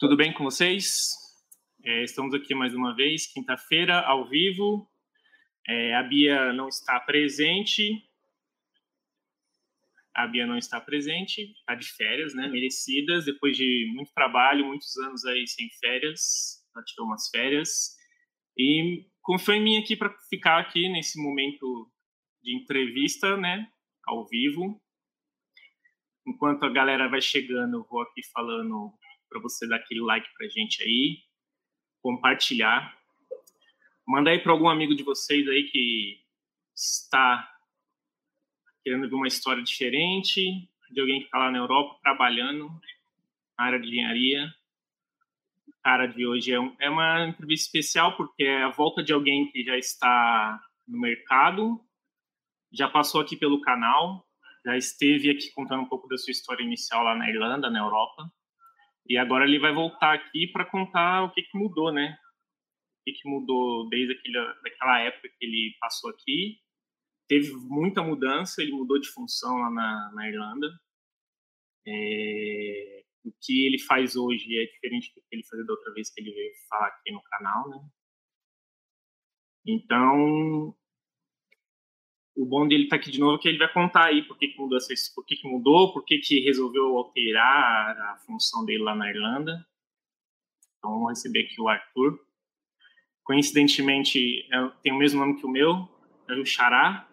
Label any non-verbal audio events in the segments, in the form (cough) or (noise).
Tudo bem com vocês? É, estamos aqui mais uma vez, quinta-feira, ao vivo. É, a Bia não está presente. A Bia não está presente, está de férias, né? Merecidas, depois de muito trabalho, muitos anos aí sem férias. Ela tirou umas férias. E confiou em mim aqui para ficar aqui nesse momento de entrevista, né? Ao vivo. Enquanto a galera vai chegando, vou aqui falando para você dar aquele like para gente aí, compartilhar. Manda aí para algum amigo de vocês aí que está querendo ver uma história diferente, de alguém que está lá na Europa trabalhando na área de engenharia. O cara de hoje é, um, é uma entrevista especial porque é a volta de alguém que já está no mercado, já passou aqui pelo canal, já esteve aqui contando um pouco da sua história inicial lá na Irlanda, na Europa. E agora ele vai voltar aqui para contar o que, que mudou, né? O que, que mudou desde aquele, daquela época que ele passou aqui. Teve muita mudança, ele mudou de função lá na, na Irlanda. É, o que ele faz hoje é diferente do que ele fazia da outra vez que ele veio falar aqui no canal, né? Então, o bom dele estar tá aqui de novo é que ele vai contar aí por que, que mudou, por que, que mudou, por que, que resolveu alterar a função dele lá na Irlanda. Então vamos receber aqui o Arthur. Coincidentemente, é, tem o mesmo nome que o meu, é o Xará,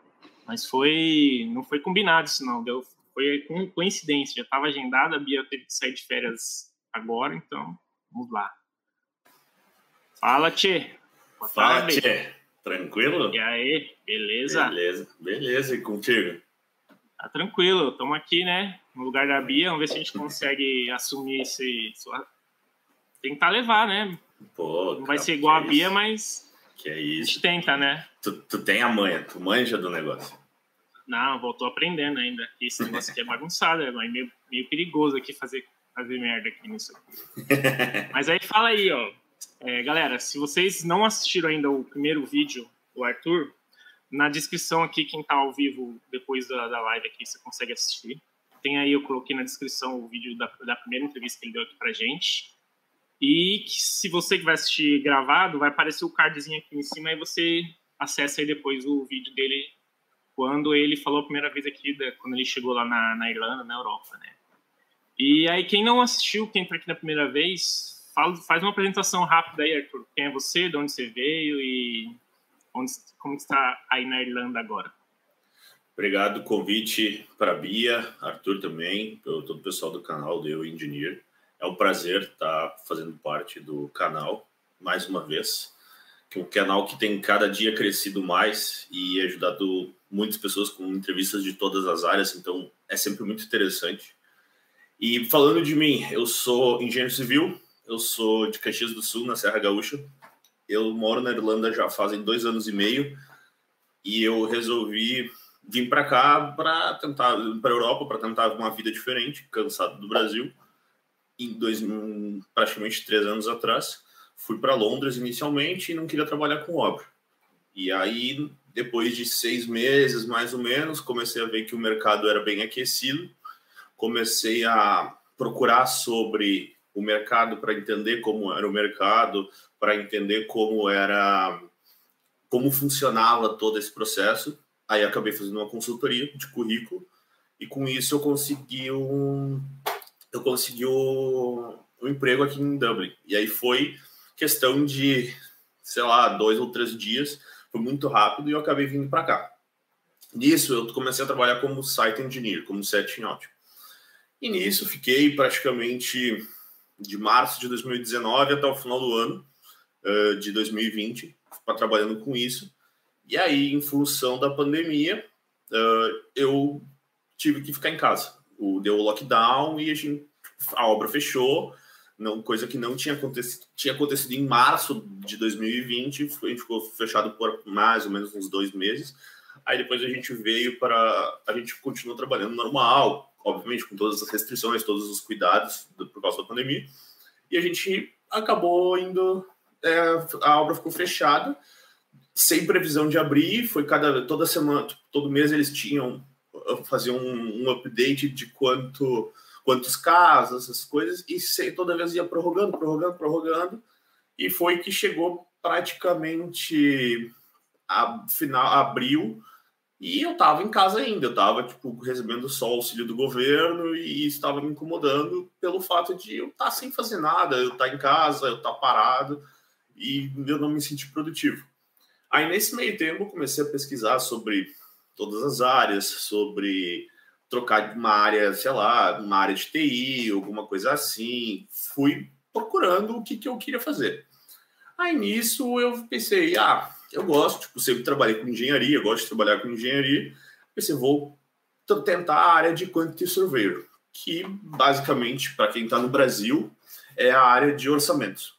mas foi não foi combinado isso não, deu, foi coincidência, já estava agendado, a Bia teve que sair de férias agora, então vamos lá. Fala, Tchê. Fala, Tchê. Tranquilo? E aí, beleza? Beleza, beleza. E contigo? Tá tranquilo, estamos aqui, né? No lugar da Bia, vamos ver se a gente consegue assumir esse. Tentar levar, né? Pô, Não vai ser igual a Bia, mas. Que é isso? A gente tenta, né? Tu, tu tem a manha, tu manja do negócio. Não, voltou aprendendo ainda. Esse negócio aqui é bagunçado, é meio, meio perigoso aqui fazer, fazer merda aqui nisso. (laughs) Mas aí fala aí, ó. É, galera, se vocês não assistiram ainda o primeiro vídeo do Arthur, na descrição aqui, quem está ao vivo depois da, da live aqui, você consegue assistir. Tem aí, eu coloquei na descrição o vídeo da, da primeira entrevista que ele deu aqui pra gente. E que, se você que vai assistir gravado, vai aparecer o cardzinho aqui em cima e você acessa aí depois o vídeo dele quando ele falou a primeira vez aqui, da, quando ele chegou lá na, na Irlanda, na Europa, né? E aí, quem não assistiu, quem entrou aqui na primeira vez, fala, faz uma apresentação rápida aí, Arthur. Quem é você, de onde você veio e onde, como está aí na Irlanda agora? Obrigado convite para Bia, Arthur também, todo o pessoal do canal do Eu Engineer. É um prazer estar fazendo parte do canal mais uma vez. Que é um canal que tem cada dia crescido mais e ajudado muitas pessoas com entrevistas de todas as áreas, então é sempre muito interessante. E falando de mim, eu sou engenheiro civil, eu sou de Caxias do Sul, na Serra Gaúcha. Eu moro na Irlanda já fazem dois anos e meio e eu resolvi vir para cá para tentar para Europa para tentar uma vida diferente, cansado do Brasil. Em dois, praticamente três anos atrás, fui para Londres inicialmente e não queria trabalhar com obra. E aí, depois de seis meses mais ou menos, comecei a ver que o mercado era bem aquecido. Comecei a procurar sobre o mercado para entender como era o mercado, para entender como era como funcionava todo esse processo. Aí acabei fazendo uma consultoria de currículo e com isso eu consegui um eu consegui um, um emprego aqui em Dublin. E aí foi questão de, sei lá, dois ou três dias, foi muito rápido e eu acabei vindo para cá. Nisso eu comecei a trabalhar como site engineer, como setting out. E nisso fiquei praticamente de março de 2019 até o final do ano uh, de 2020, para trabalhando com isso. E aí, em função da pandemia, uh, eu tive que ficar em casa. O, deu o lockdown e a, gente, a obra fechou, não, coisa que não tinha acontecido, tinha acontecido em março de 2020, a gente ficou fechado por mais ou menos uns dois meses. Aí depois a gente veio para. A gente continuou trabalhando normal, obviamente com todas as restrições, todos os cuidados do, por causa da pandemia. E a gente acabou indo. É, a obra ficou fechada, sem previsão de abrir. Foi cada toda semana, todo mês eles tinham faziam um, um update de quanto quantos casos, essas coisas, e toda vez ia prorrogando, prorrogando, prorrogando, e foi que chegou praticamente a final abril e eu estava em casa ainda, eu estava tipo recebendo só o auxílio do governo e estava me incomodando pelo fato de eu estar tá sem fazer nada, eu estar tá em casa, eu estar tá parado e eu não me sentir produtivo. Aí nesse meio tempo eu comecei a pesquisar sobre todas as áreas, sobre trocar de uma área, sei lá, uma área de TI, alguma coisa assim. Fui procurando o que, que eu queria fazer. Aí nisso eu pensei, ah, eu gosto, tipo, sempre trabalhei com engenharia, gosto de trabalhar com engenharia. Pensei, vou tentar a área de Quantity Surveyor, que basicamente, para quem está no Brasil, é a área de orçamentos.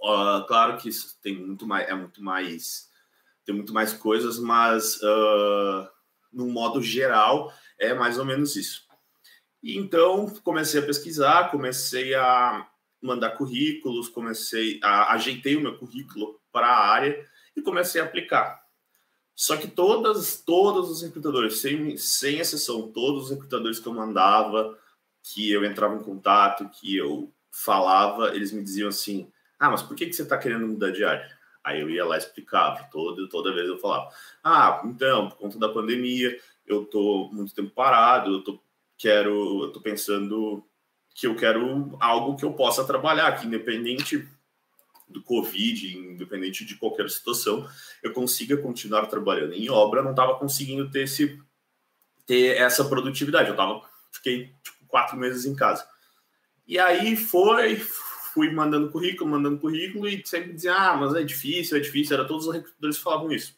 Uh, claro que isso tem muito mais, é muito mais, tem muito mais coisas, mas uh, no modo geral é mais ou menos isso. E então comecei a pesquisar, comecei a mandar currículos, comecei a ajeitei o meu currículo para a área e comecei a aplicar. Só que todas, todos os recrutadores, sem, sem exceção, todos os recrutadores que eu mandava, que eu entrava em contato, que eu falava, eles me diziam assim: Ah, mas por que, que você está querendo mudar de área? Aí eu ia lá e explicava, toda, toda vez eu falava: Ah, então, por conta da pandemia, eu tô muito tempo parado, eu tô, quero, eu tô pensando que eu quero algo que eu possa trabalhar, que independente do Covid, independente de qualquer situação, eu consiga continuar trabalhando. Em obra, não estava conseguindo ter, esse, ter essa produtividade. Eu tava, fiquei tipo, quatro meses em casa. E aí foi, fui mandando currículo, mandando currículo, e sempre dizia, ah, mas é difícil, é difícil. Era todos os recrutadores que falavam isso.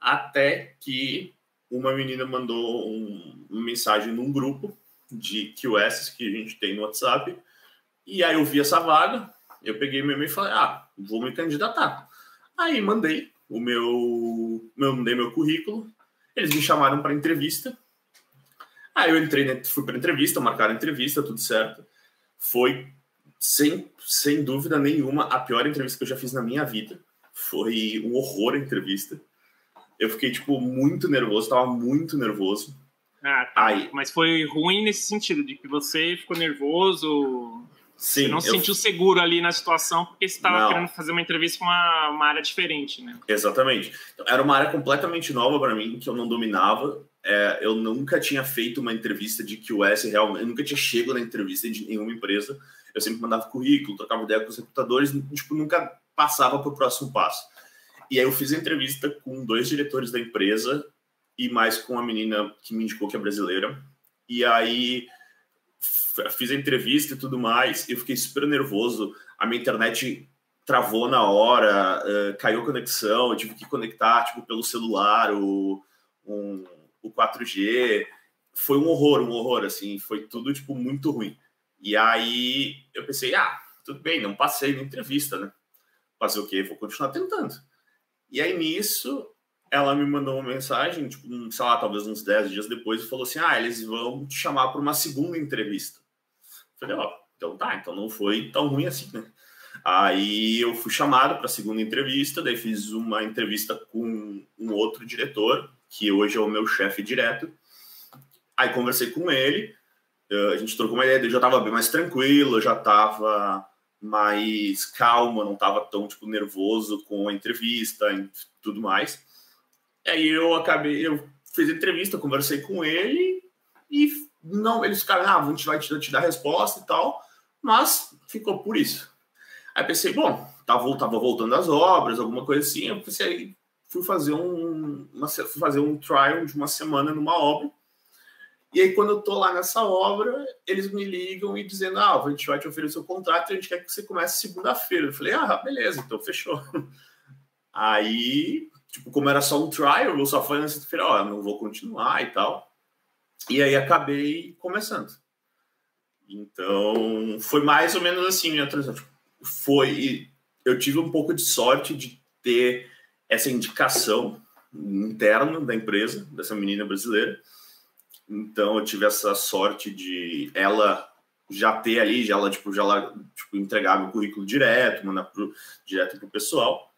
Até que uma menina mandou um, uma mensagem num grupo de QS que a gente tem no WhatsApp. E aí eu vi essa vaga, eu peguei meu e-mail e falei, ah, vou me candidatar. Aí mandei o meu, meu mandei meu currículo, eles me chamaram para entrevista. Aí eu entrei, fui para entrevista, marcaram entrevista, tudo certo. Foi sem, sem dúvida nenhuma a pior entrevista que eu já fiz na minha vida. Foi um horror a entrevista. Eu fiquei tipo muito nervoso, tava muito nervoso. Ah, tá. Aí, mas foi ruim nesse sentido de que você ficou nervoso, Sim, você não se sentiu seguro ali na situação porque você estava querendo fazer uma entrevista com uma, uma área diferente, né? Exatamente. Então, era uma área completamente nova para mim, que eu não dominava. É, eu nunca tinha feito uma entrevista de QS realmente, eu nunca tinha chegado na entrevista de nenhuma empresa. Eu sempre mandava currículo, trocava ideia com os recrutadores, tipo, nunca passava para o próximo passo. E aí eu fiz a entrevista com dois diretores da empresa e mais com a menina que me indicou que é brasileira. E aí fiz a entrevista e tudo mais, eu fiquei super nervoso. A minha internet travou na hora, uh, caiu a conexão, eu tive que conectar tipo, pelo celular o, um, o 4G. Foi um horror, um horror, assim, foi tudo tipo muito ruim. E aí eu pensei, ah, tudo bem, não passei na entrevista, né? Fazer o quê? Vou continuar tentando. E aí nisso ela me mandou uma mensagem, tipo, sei lá, talvez uns 10 dias depois, e falou assim: ah, eles vão te chamar para uma segunda entrevista. Falei, ó, então tá, então não foi tão ruim assim, né? Aí eu fui chamado para a segunda entrevista, daí fiz uma entrevista com um outro diretor, que hoje é o meu chefe direto. Aí conversei com ele, eh, a gente trocou uma ideia, eu já estava bem mais tranquilo, já estava mais calmo, não estava tão tipo nervoso com a entrevista e tudo mais. Aí eu acabei, eu fiz entrevista, conversei com ele e não, eles ficaram, ah, a gente vai te, te dar resposta e tal, mas ficou por isso. Aí pensei, bom, tava, tava voltando às obras, alguma coisa assim, eu pensei, fui fazer um, uma, fui fazer um trial de uma semana numa obra, e aí, quando eu tô lá nessa obra, eles me ligam e dizendo: Ah, a gente vai te oferecer o contrato e a gente quer que você comece segunda-feira. Eu falei: Ah, beleza, então fechou. (laughs) Aí, tipo, como era só um trial, eu só falei na sexta-feira: Ó, não vou continuar e tal. E aí acabei começando. Então, foi mais ou menos assim minha transição. Tipo, foi. Eu tive um pouco de sorte de ter essa indicação interna da empresa, dessa menina brasileira. Então, eu tive essa sorte de ela já ter ali, já ela, tipo, já ela, tipo, entregar meu currículo direto, mandar pro, direto pro pessoal.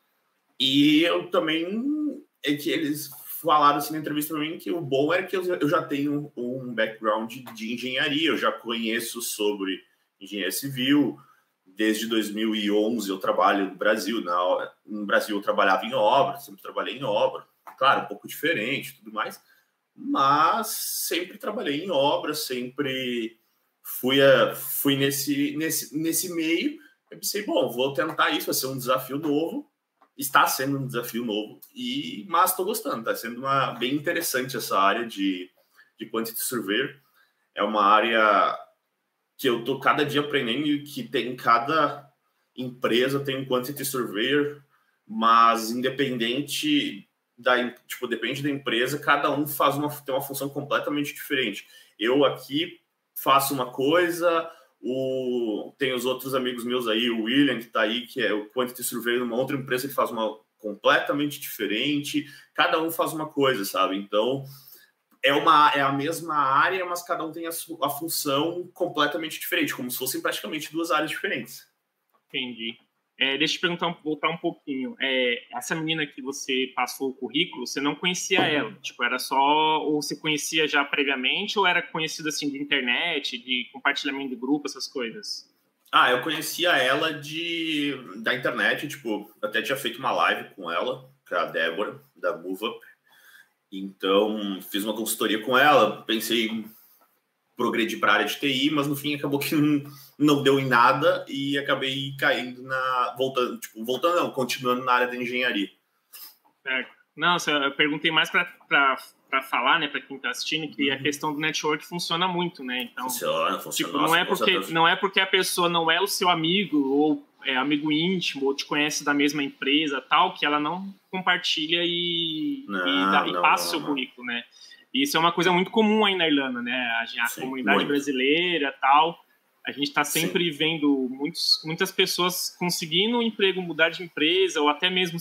E eu também é que eles falaram assim na entrevista para mim que o bom era que eu, já tenho um background de engenharia, eu já conheço sobre engenharia civil. Desde 2011 eu trabalho no Brasil. Na, no Brasil eu trabalhava em obra, sempre trabalhei em obra. Claro, um pouco diferente tudo mais, mas sempre trabalhei em obra, sempre fui, a, fui nesse, nesse, nesse meio. Eu pensei, bom, vou tentar isso, vai ser um desafio novo está sendo um desafio novo, e mas estou gostando, está sendo uma, bem interessante essa área de, de Quantity Surveyor. É uma área que eu estou cada dia aprendendo e que tem cada empresa tem um Quantity Surveyor, mas independente da tipo depende da empresa, cada um faz uma tem uma função completamente diferente. Eu aqui faço uma coisa, o, tem os outros amigos meus aí, o William, que está aí, que é o Quantity Surveyor numa outra empresa que faz uma completamente diferente. Cada um faz uma coisa, sabe? Então, é, uma, é a mesma área, mas cada um tem a, a função completamente diferente, como se fossem praticamente duas áreas diferentes. Entendi. É, deixa eu te perguntar, voltar um pouquinho. É, essa menina que você passou o currículo, você não conhecia ela? Tipo, era só. Ou você conhecia já previamente, ou era conhecida assim de internet, de compartilhamento de grupo, essas coisas? Ah, eu conhecia ela de da internet, tipo, até tinha feito uma live com ela, com a Débora, da MoveUp. Então, fiz uma consultoria com ela, pensei progredir para a área de TI, mas no fim acabou que (laughs) não, não deu em nada e acabei caindo na. voltando, tipo, voltando não, continuando na área da engenharia. Certo. Não, eu perguntei mais para falar, né, para quem está assistindo, que uhum. a questão do network funciona muito, né? Então, funciona, funciona. Tipo, não é porque não é porque a pessoa não é o seu amigo ou é amigo íntimo ou te conhece da mesma empresa, tal, que ela não compartilha e, não, e, dá, não, e passa o seu currículo, né? Isso é uma coisa muito comum aí na Irlanda, né? A, a Sim, comunidade muito. brasileira tal. A gente está sempre Sim. vendo muitos, muitas pessoas conseguindo um emprego, mudar de empresa, ou até mesmo,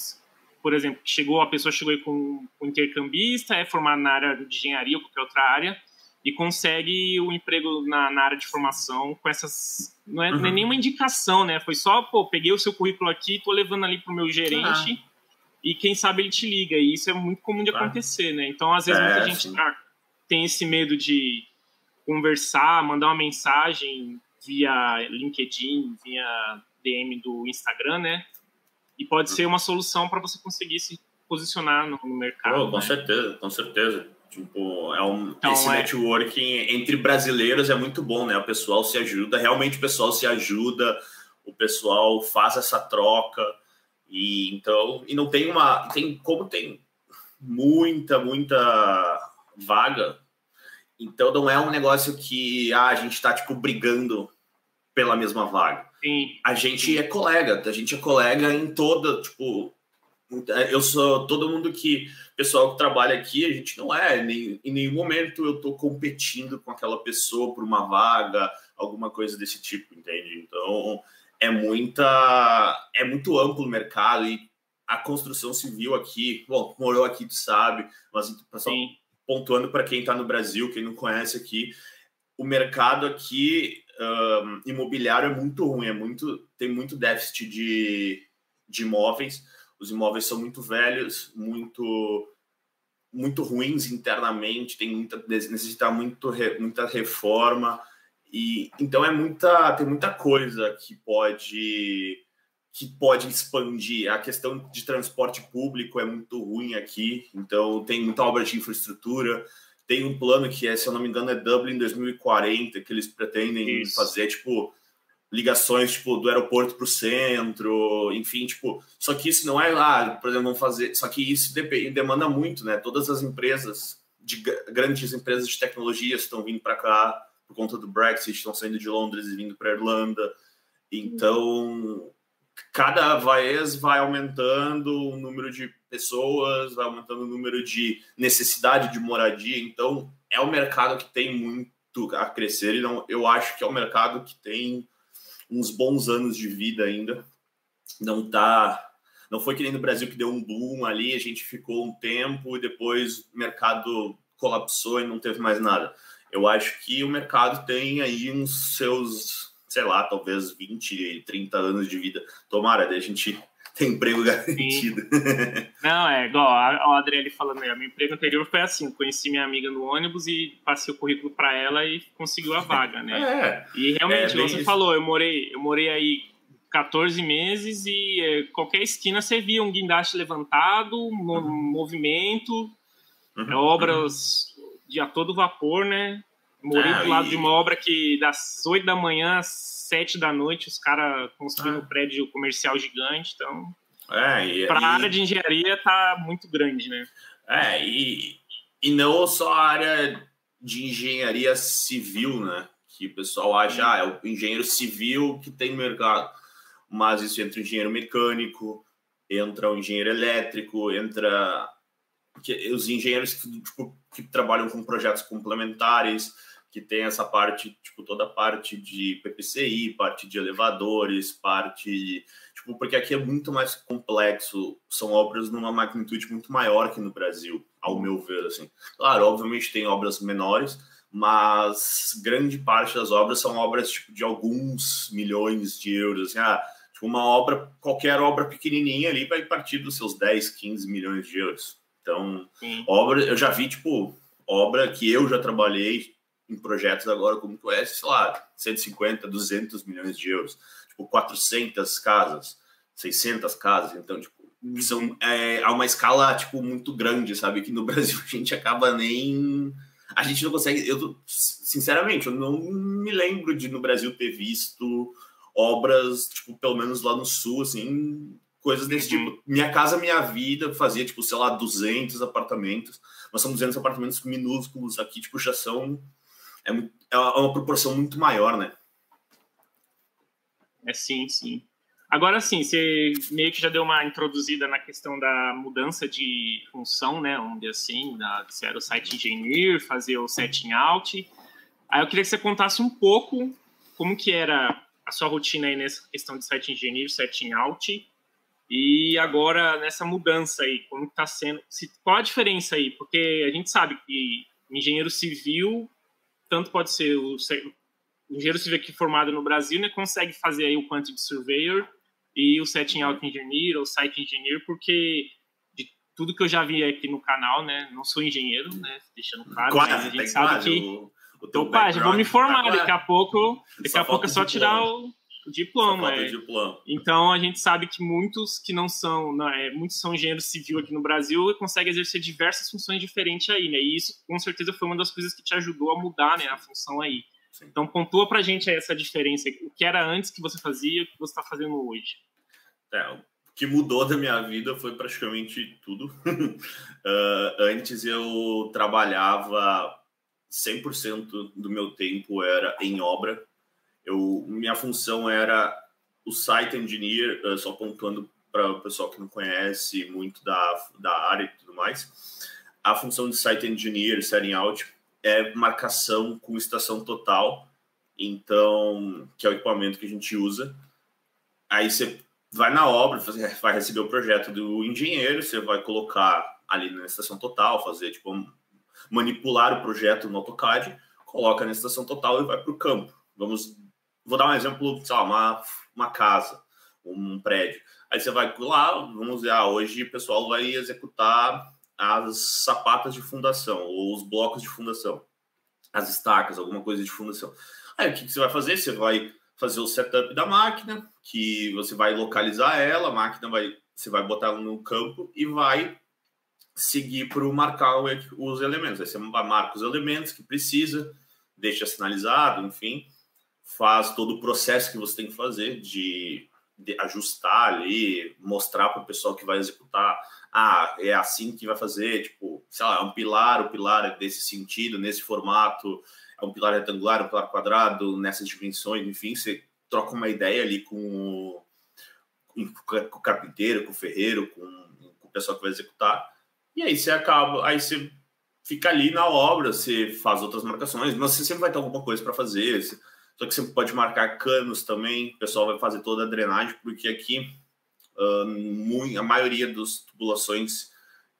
por exemplo, chegou a pessoa chegou aí com um intercambista, é formado na área de engenharia ou qualquer outra área, e consegue o um emprego na, na, área de formação com essas. Não é, uhum. não é, uhum. nenhuma indicação, né? Foi só, pô, peguei o seu currículo aqui, tô levando ali pro meu gerente. Ah e quem sabe ele te liga. E isso é muito comum de acontecer, né? Então, às vezes, é, muita gente ah, tem esse medo de conversar, mandar uma mensagem via LinkedIn, via DM do Instagram, né? E pode ser uma solução para você conseguir se posicionar no, no mercado. Oh, com né? certeza, com certeza. Tipo, é um, então, esse é... networking entre brasileiros é muito bom, né? O pessoal se ajuda, realmente o pessoal se ajuda, o pessoal faz essa troca. E então, e não tem uma, tem como tem muita, muita vaga. Então não é um negócio que ah, a gente está tipo brigando pela mesma vaga. Sim. A gente é colega, a gente é colega em toda, tipo, eu sou todo mundo que pessoal que trabalha aqui, a gente não é, nem, em nenhum momento eu estou competindo com aquela pessoa por uma vaga, alguma coisa desse tipo, entende? Então, é muita é muito amplo o mercado e a construção civil aqui, bom, morou aqui, tu sabe, mas só pontuando para quem está no Brasil, quem não conhece aqui, o mercado aqui um, imobiliário é muito ruim, é muito tem muito déficit de, de imóveis, os imóveis são muito velhos, muito muito ruins internamente, tem muita necessita muito muita reforma e então é muita, tem muita coisa que pode que pode expandir. A questão de transporte público é muito ruim aqui, então tem muita obra de infraestrutura. Tem um plano que é, se eu não me engano, é Dublin 2040, que eles pretendem Isso. fazer tipo ligações tipo do aeroporto para o centro, enfim, tipo, só que isso não é lá, por exemplo, vão fazer, só que isso demanda muito, né? Todas as empresas de grandes empresas de tecnologia estão vindo para cá, por conta do Brexit, estão saindo de Londres e vindo para a Irlanda. Então, cada vez vai aumentando o número de pessoas, vai aumentando o número de necessidade de moradia. Então, é um mercado que tem muito a crescer e não, eu acho que é um mercado que tem uns bons anos de vida ainda. Não tá não foi que nem no Brasil que deu um boom ali, a gente ficou um tempo e depois o mercado colapsou e não teve mais nada eu acho que o mercado tem aí uns seus, sei lá, talvez 20, 30 anos de vida. Tomara, a gente (laughs) tem emprego garantido. (laughs) Não, é igual a, Adriele falando aí, meu emprego anterior foi assim, eu conheci minha amiga no ônibus e passei o currículo para ela e conseguiu a vaga, né? (laughs) É, e realmente, é, você isso. falou, eu morei, eu morei aí 14 meses e é, qualquer esquina você via um guindaste levantado, um uhum. movimento, uhum. obras de a todo vapor, né? Morei ah, do lado e... de uma obra que das 8 da manhã às 7 da noite os caras construindo ah. um prédio comercial gigante, então... É, para a e... área de engenharia tá muito grande, né? É, e, e não só a área de engenharia civil, né? Que o pessoal acha, ah, é o engenheiro civil que tem mercado. Mas isso entra o engenheiro mecânico, entra o engenheiro elétrico, entra os engenheiros que, tipo, que trabalham com projetos complementares, que tem essa parte, tipo, toda a parte de PPCI, parte de elevadores, parte. Tipo, porque aqui é muito mais complexo, são obras numa magnitude muito maior que no Brasil, ao meu ver, assim. Claro, obviamente tem obras menores, mas grande parte das obras são obras, tipo, de alguns milhões de euros, assim, ah, tipo, uma obra, qualquer obra pequenininha ali vai partir dos seus 10, 15 milhões de euros. Então, Sim. obra, eu já vi, tipo, obra que eu já trabalhei em projetos agora como tu é, sei lá, 150, 200 milhões de euros, tipo 400 casas, 600 casas, então tipo são é, a uma escala tipo muito grande, sabe? Que no (laughs) Brasil a gente acaba nem a gente não consegue. Eu sinceramente eu não me lembro de no Brasil ter visto obras tipo pelo menos lá no sul assim coisas desse uhum. tipo. Minha casa, minha vida fazia tipo sei lá 200 apartamentos, mas são 200 apartamentos minúsculos aqui tipo já são é, é uma proporção muito maior, né? É sim, sim. Agora sim, você meio que já deu uma introduzida na questão da mudança de função, né? Dizer assim, da, você era o site engineer, fazer o setting out. Aí eu queria que você contasse um pouco como que era a sua rotina aí nessa questão de site engineer, setting out, e agora nessa mudança aí, como está sendo, se, qual a diferença aí? Porque a gente sabe que engenheiro civil tanto pode ser o, o engenheiro civil aqui formado no Brasil, né, consegue fazer aí o Quantity Surveyor e o Setting Out Engineer ou Site Engineer, porque de tudo que eu já vi aqui no canal, né, não sou engenheiro, né, deixando claro, quase, a gente sabe quase, que... O, o Opa, já vou me formar, tá daqui a pouco, daqui a pouco é só tirar o diploma. É. diploma. Então a gente sabe que muitos que não são, não, é, muitos são engenheiros civil aqui no Brasil e conseguem exercer diversas funções diferentes aí, né? E isso com certeza foi uma das coisas que te ajudou a mudar, né, a função aí. Sim. Então pontua pra gente essa diferença, o que era antes que você fazia e o que você está fazendo hoje. É, o que mudou da minha vida foi praticamente tudo. uh, (laughs) antes eu trabalhava 100% do meu tempo era em obra, eu, minha função era o site engineer, uh, só pontuando para o pessoal que não conhece muito da, da área e tudo mais. A função de site engineer, setting out, é marcação com estação total, então, que é o equipamento que a gente usa. Aí você vai na obra, vai receber o projeto do engenheiro, você vai colocar ali na estação total, fazer tipo manipular o projeto no AutoCAD, coloca na estação total e vai para o campo. Vamos Vou dar um exemplo, sei lá, uma, uma casa, um prédio. Aí você vai lá, vamos dizer, ah, hoje o pessoal vai executar as sapatas de fundação, ou os blocos de fundação, as estacas, alguma coisa de fundação. Aí o que, você vai fazer? Você vai fazer o setup da máquina, que você vai localizar ela, a máquina vai, você vai botar ela no campo e vai seguir para marcar os elementos. Aí você marca os elementos que precisa, deixa sinalizado, enfim faz todo o processo que você tem que fazer de, de ajustar ali, mostrar para o pessoal que vai executar. Ah, é assim que vai fazer, tipo, sei lá, é um pilar, o pilar é desse sentido, nesse formato, é um pilar retangular, um pilar quadrado, nessas dimensões, enfim, você troca uma ideia ali com o, com o carpinteiro, com o ferreiro, com, com o pessoal que vai executar, e aí você acaba, aí você fica ali na obra, você faz outras marcações, mas você sempre vai ter alguma coisa para fazer, você, só que você pode marcar canos também, o pessoal vai fazer toda a drenagem, porque aqui uh, a maioria das tubulações,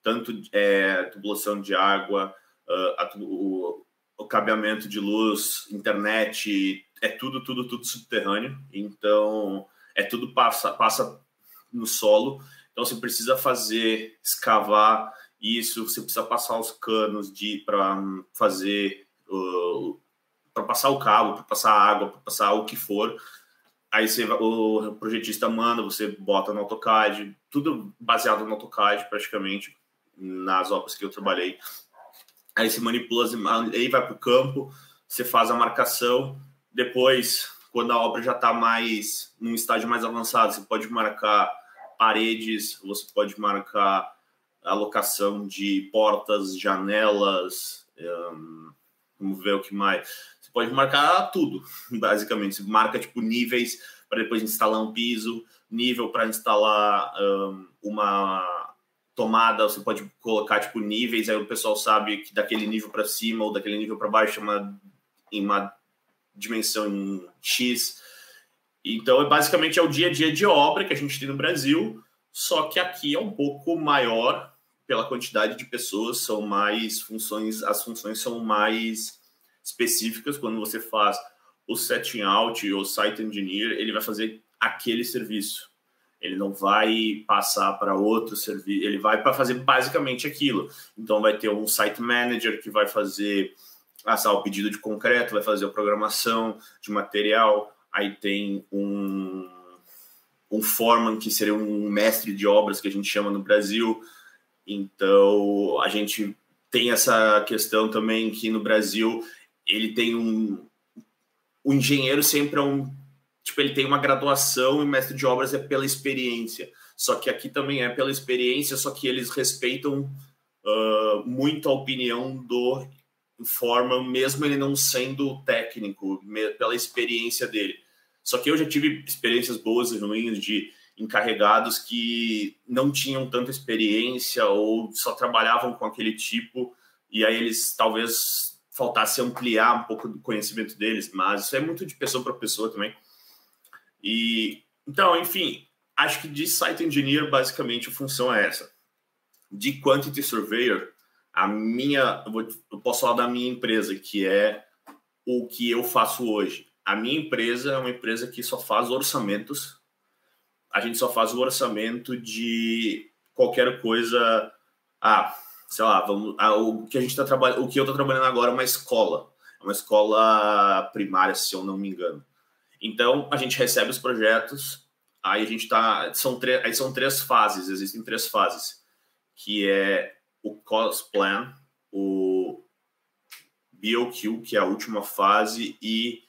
tanto é, tubulação de água, uh, a, o, o cabeamento de luz, internet, é tudo, tudo, tudo subterrâneo. Então, é tudo passa, passa no solo. Então você precisa fazer, escavar isso, você precisa passar os canos de para fazer uh, para passar o cabo, para passar água, para passar o que for. Aí você, o projetista manda, você bota no AutoCAD, tudo baseado no AutoCAD praticamente nas obras que eu trabalhei. Aí você manipula, aí vai para o campo, você faz a marcação, depois, quando a obra já está mais num estágio mais avançado, você pode marcar paredes, você pode marcar alocação de portas, janelas, um, vamos ver o que mais. Você pode marcar tudo, (laughs) basicamente. Você marca tipo níveis para depois instalar um piso, nível para instalar um, uma tomada, você pode colocar tipo níveis, aí o pessoal sabe que daquele nível para cima ou daquele nível para baixo é uma, em uma dimensão em X. Então, é basicamente é o dia a dia de obra que a gente tem no Brasil, só que aqui é um pouco maior pela quantidade de pessoas, são mais funções, as funções são mais específicas quando você faz o setting out ou site engineer, ele vai fazer aquele serviço. Ele não vai passar para outro serviço, ele vai para fazer basicamente aquilo. Então vai ter um site manager que vai fazer assar o pedido de concreto, vai fazer a programação de material, aí tem um, um foreman, que seria um mestre de obras que a gente chama no Brasil. Então, a gente tem essa questão também que no Brasil ele tem um. O engenheiro sempre é um. Tipo, ele tem uma graduação e mestre de obras é pela experiência. Só que aqui também é pela experiência, só que eles respeitam uh, muito a opinião do forma, mesmo ele não sendo técnico, pela experiência dele. Só que eu já tive experiências boas e ruins de encarregados que não tinham tanta experiência ou só trabalhavam com aquele tipo, e aí eles talvez faltasse ampliar um pouco do conhecimento deles, mas isso é muito de pessoa para pessoa também. E então, enfim, acho que de site engineer basicamente a função é essa. De quantity surveyor, a minha, eu, vou, eu posso falar da minha empresa, que é o que eu faço hoje. A minha empresa é uma empresa que só faz orçamentos. A gente só faz o orçamento de qualquer coisa. Ah, sei lá, vamos, ah, o que a gente está trabalhando, o que eu estou trabalhando agora é uma escola, é uma escola primária, se eu não me engano. Então a gente recebe os projetos, aí a gente está, são três, aí são três fases, existem três fases, que é o cost plan, o BOQ, que é a última fase, e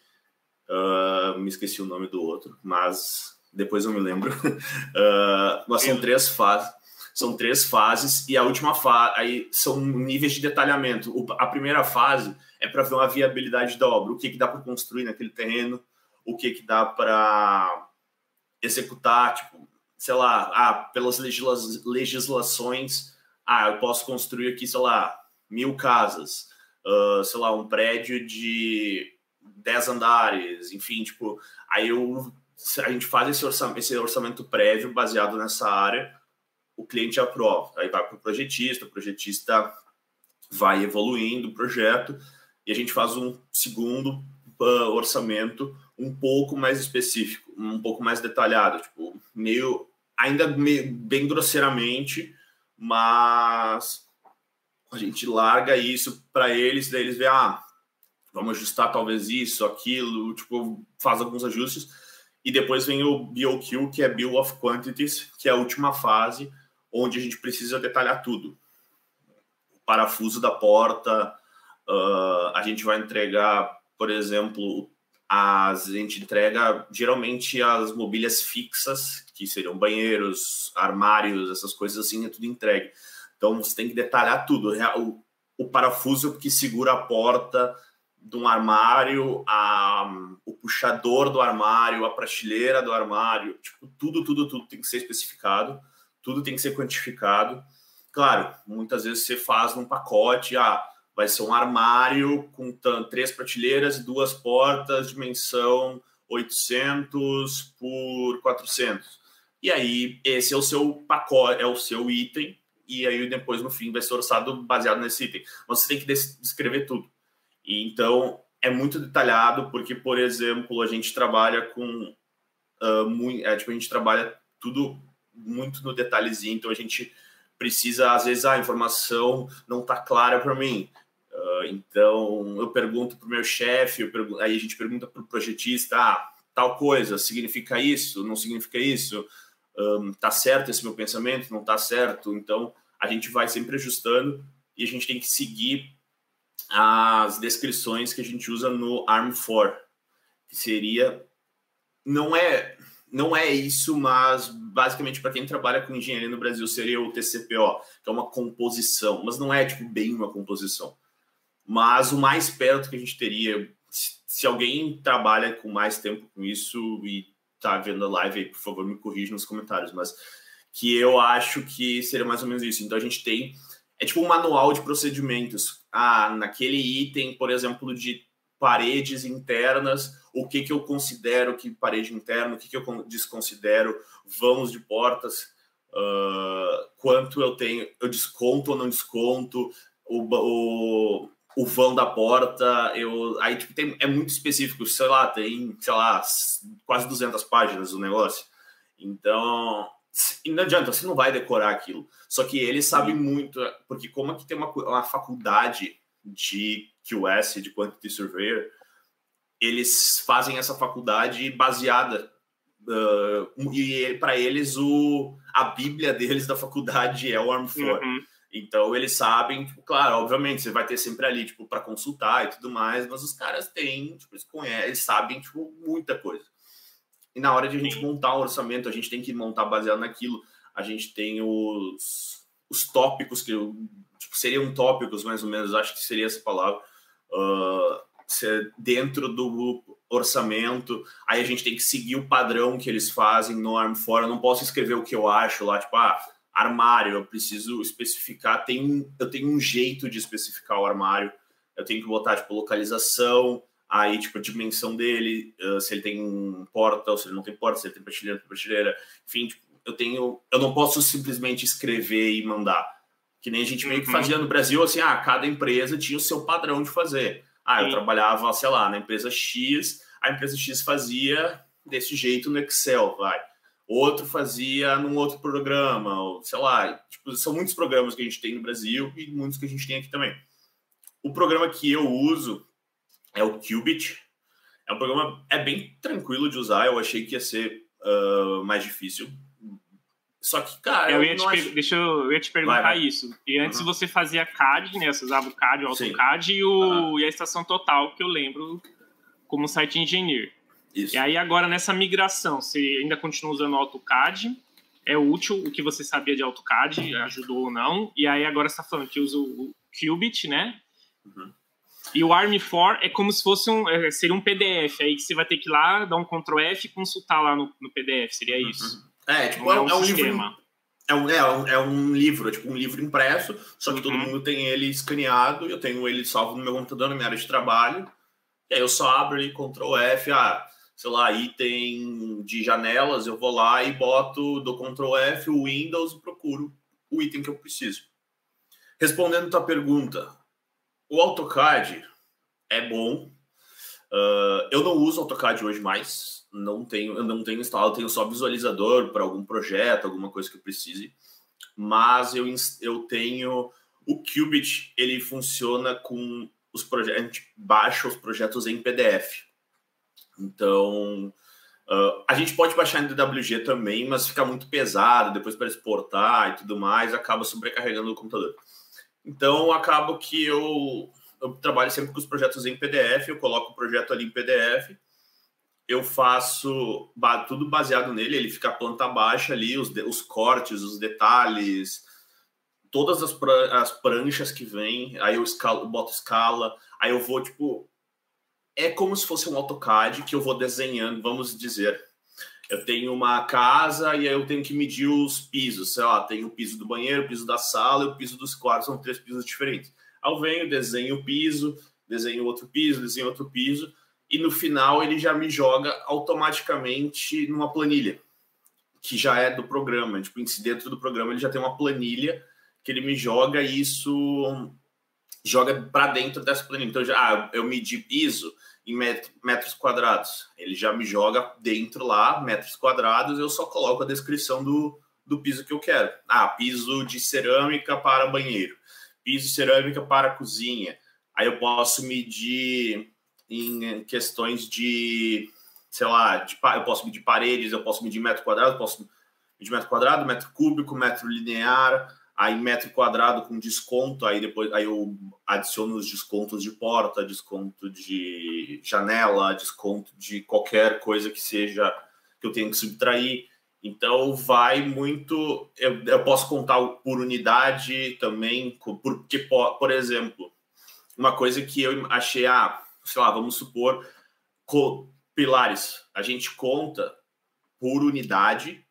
uh, me esqueci o nome do outro, mas depois eu me lembro. uh, (laughs) mas são três fases. São três fases e a última fase aí são níveis de detalhamento. O, a primeira fase é para ver uma viabilidade da obra, o que, que dá para construir naquele terreno, o que, que dá para executar, tipo, sei lá, ah, pelas legisla legislações ah, eu posso construir aqui, sei lá, mil casas, uh, sei lá, um prédio de 10 andares, enfim, tipo, aí eu, a gente faz esse orçamento, esse orçamento prévio baseado nessa área, o cliente aprova, aí vai para o projetista, o projetista vai evoluindo o projeto e a gente faz um segundo uh, orçamento um pouco mais específico, um pouco mais detalhado, tipo, meio ainda meio, bem grosseiramente, mas a gente larga isso para eles, daí eles veem, ah, vamos ajustar talvez isso, aquilo, tipo, faz alguns ajustes, e depois vem o BOQ, que é Bill of Quantities, que é a última fase, onde a gente precisa detalhar tudo. O parafuso da porta, uh, a gente vai entregar, por exemplo, as, a gente entrega geralmente as mobílias fixas, que seriam banheiros, armários, essas coisas assim, é tudo entregue. Então você tem que detalhar tudo. O, o parafuso que segura a porta de um armário, a, o puxador do armário, a prateleira do armário, tipo, tudo, tudo, tudo tem que ser especificado, tudo tem que ser quantificado. Claro, muitas vezes você faz num pacote, ah, vai ser um armário com três prateleiras e duas portas, dimensão 800 por 400. E aí, esse é o seu pacote, é o seu item, e aí depois, no fim, vai ser orçado baseado nesse item. Você tem que descrever tudo. E, então, é muito detalhado, porque, por exemplo, a gente trabalha com. Uh, muito, é, tipo, a gente trabalha tudo muito no detalhezinho, então a gente precisa, às vezes, a informação não está clara para mim. Uh, então, eu pergunto para o meu chefe, aí a gente pergunta para o projetista, ah, tal coisa, significa isso, não significa isso, um, tá certo esse meu pensamento, não tá certo, então a gente vai sempre ajustando e a gente tem que seguir as descrições que a gente usa no ARM4, que seria não é não é isso, mas basicamente para quem trabalha com engenharia no Brasil seria o TCPO, que é uma composição, mas não é tipo bem uma composição. Mas o mais perto que a gente teria, se alguém trabalha com mais tempo com isso e tá vendo a live aí, por favor, me corrija nos comentários, mas que eu acho que seria mais ou menos isso. Então a gente tem é tipo um manual de procedimentos. Ah, naquele item, por exemplo, de paredes internas, o que, que eu considero que parede interna, o que, que eu desconsidero, vãos de portas, uh, quanto eu tenho, eu desconto ou não desconto, o, o, o vão da porta, eu aí tipo, tem, é muito específico, sei lá, tem, sei lá, quase 200 páginas o negócio. Então, não adianta, você não vai decorar aquilo. Só que ele sabe muito, porque como aqui tem uma, uma faculdade de QS, de Quantity Surveyor, eles fazem essa faculdade baseada uh, e para eles o a bíblia deles da faculdade é o ARM4. Uhum. Então eles sabem, tipo, claro, obviamente você vai ter sempre ali tipo para consultar e tudo mais, mas os caras têm, tipo, eles conhecem, eles sabem tipo muita coisa. E na hora de a gente Sim. montar um orçamento, a gente tem que montar baseado naquilo. A gente tem os, os tópicos que tipo, seriam tópicos mais ou menos, acho que seria essa palavra. Uh, dentro do orçamento, aí a gente tem que seguir o padrão que eles fazem no ARM4. Eu não posso escrever o que eu acho lá, tipo, ah, armário, eu preciso especificar, tem, eu tenho um jeito de especificar o armário, eu tenho que botar, tipo, localização, aí, tipo, a dimensão dele, uh, se ele tem porta ou se ele não tem porta, se ele tem prateleira, tem prateleira, enfim, tipo, eu tenho, eu não posso simplesmente escrever e mandar, que nem a gente meio que uhum. fazia no Brasil, assim, ah, cada empresa tinha o seu padrão de fazer. Ah, eu Sim. trabalhava, sei lá, na empresa X, a empresa X fazia desse jeito no Excel, vai. Outro fazia num outro programa, ou, sei lá, tipo, são muitos programas que a gente tem no Brasil e muitos que a gente tem aqui também. O programa que eu uso é o Qubit. É um programa é bem tranquilo de usar. Eu achei que ia ser uh, mais difícil. Só que, cara. Eu ia te acho... Deixa eu, eu ia te perguntar vai, vai. isso. E antes uhum. você fazia CAD, né? Você usava o CAD, o AutoCAD e, o, uhum. e a estação total, que eu lembro como site engineer. Isso. E aí, agora, nessa migração, você ainda continua usando o AutoCAD? É útil o que você sabia de AutoCAD, ajudou ou não? E aí, agora você está falando que usa o Qubit, né? Uhum. E o ARM4 é como se fosse um. É, seria um PDF, aí que você vai ter que ir lá, dar um Ctrl F e consultar lá no, no PDF, seria uhum. isso. É, tipo, é, é, um, é um livro. É um, é, um, é um livro, é tipo um livro impresso, só que uhum. todo mundo tem ele escaneado, eu tenho ele salvo no meu computador, na minha área de trabalho. E aí eu só abro ali, Ctrl F, ah, sei lá, item de janelas, eu vou lá e boto do Ctrl F, o Windows e procuro o item que eu preciso. Respondendo a tua pergunta, o AutoCAD é bom. Uh, eu não uso AutoCAD hoje mais. Não tenho, eu não tenho instalado, tenho só visualizador para algum projeto, alguma coisa que eu precise. Mas eu, eu tenho o Qubit, ele funciona com os projetos, a gente baixa os projetos em PDF. Então, uh, a gente pode baixar em DWG também, mas fica muito pesado depois para exportar e tudo mais, acaba sobrecarregando o computador. Então, acabo que eu, eu trabalho sempre com os projetos em PDF, eu coloco o projeto ali em PDF, eu faço tudo baseado nele, ele fica planta baixa ali, os, os cortes, os detalhes, todas as, as pranchas que vêm, aí eu escalo, boto escala, aí eu vou, tipo... É como se fosse um AutoCAD que eu vou desenhando, vamos dizer, eu tenho uma casa e aí eu tenho que medir os pisos, sei lá, tem o piso do banheiro, o piso da sala e o piso dos quartos, são três pisos diferentes. Aí eu venho, desenho o piso, desenho outro piso, desenho outro piso, e no final ele já me joga automaticamente numa planilha, que já é do programa. Tipo, dentro do programa ele já tem uma planilha que ele me joga isso joga para dentro dessa planilha. Então, já, ah, eu medi piso, em metros quadrados. Ele já me joga dentro lá, metros quadrados, eu só coloco a descrição do, do piso que eu quero. Ah, piso de cerâmica para banheiro, piso de cerâmica para cozinha. Aí eu posso medir em questões de, sei lá, de, eu posso medir paredes, eu posso medir metro quadrado, posso medir metro quadrado, metro cúbico, metro linear, aí metro quadrado com desconto, aí depois aí eu adiciono os descontos de porta, desconto de janela, desconto de qualquer coisa que seja que eu tenha que subtrair. Então vai muito. Eu, eu posso contar por unidade também, porque, por exemplo, uma coisa que eu achei, ah, sei lá, vamos supor, pilares. A gente conta por unidade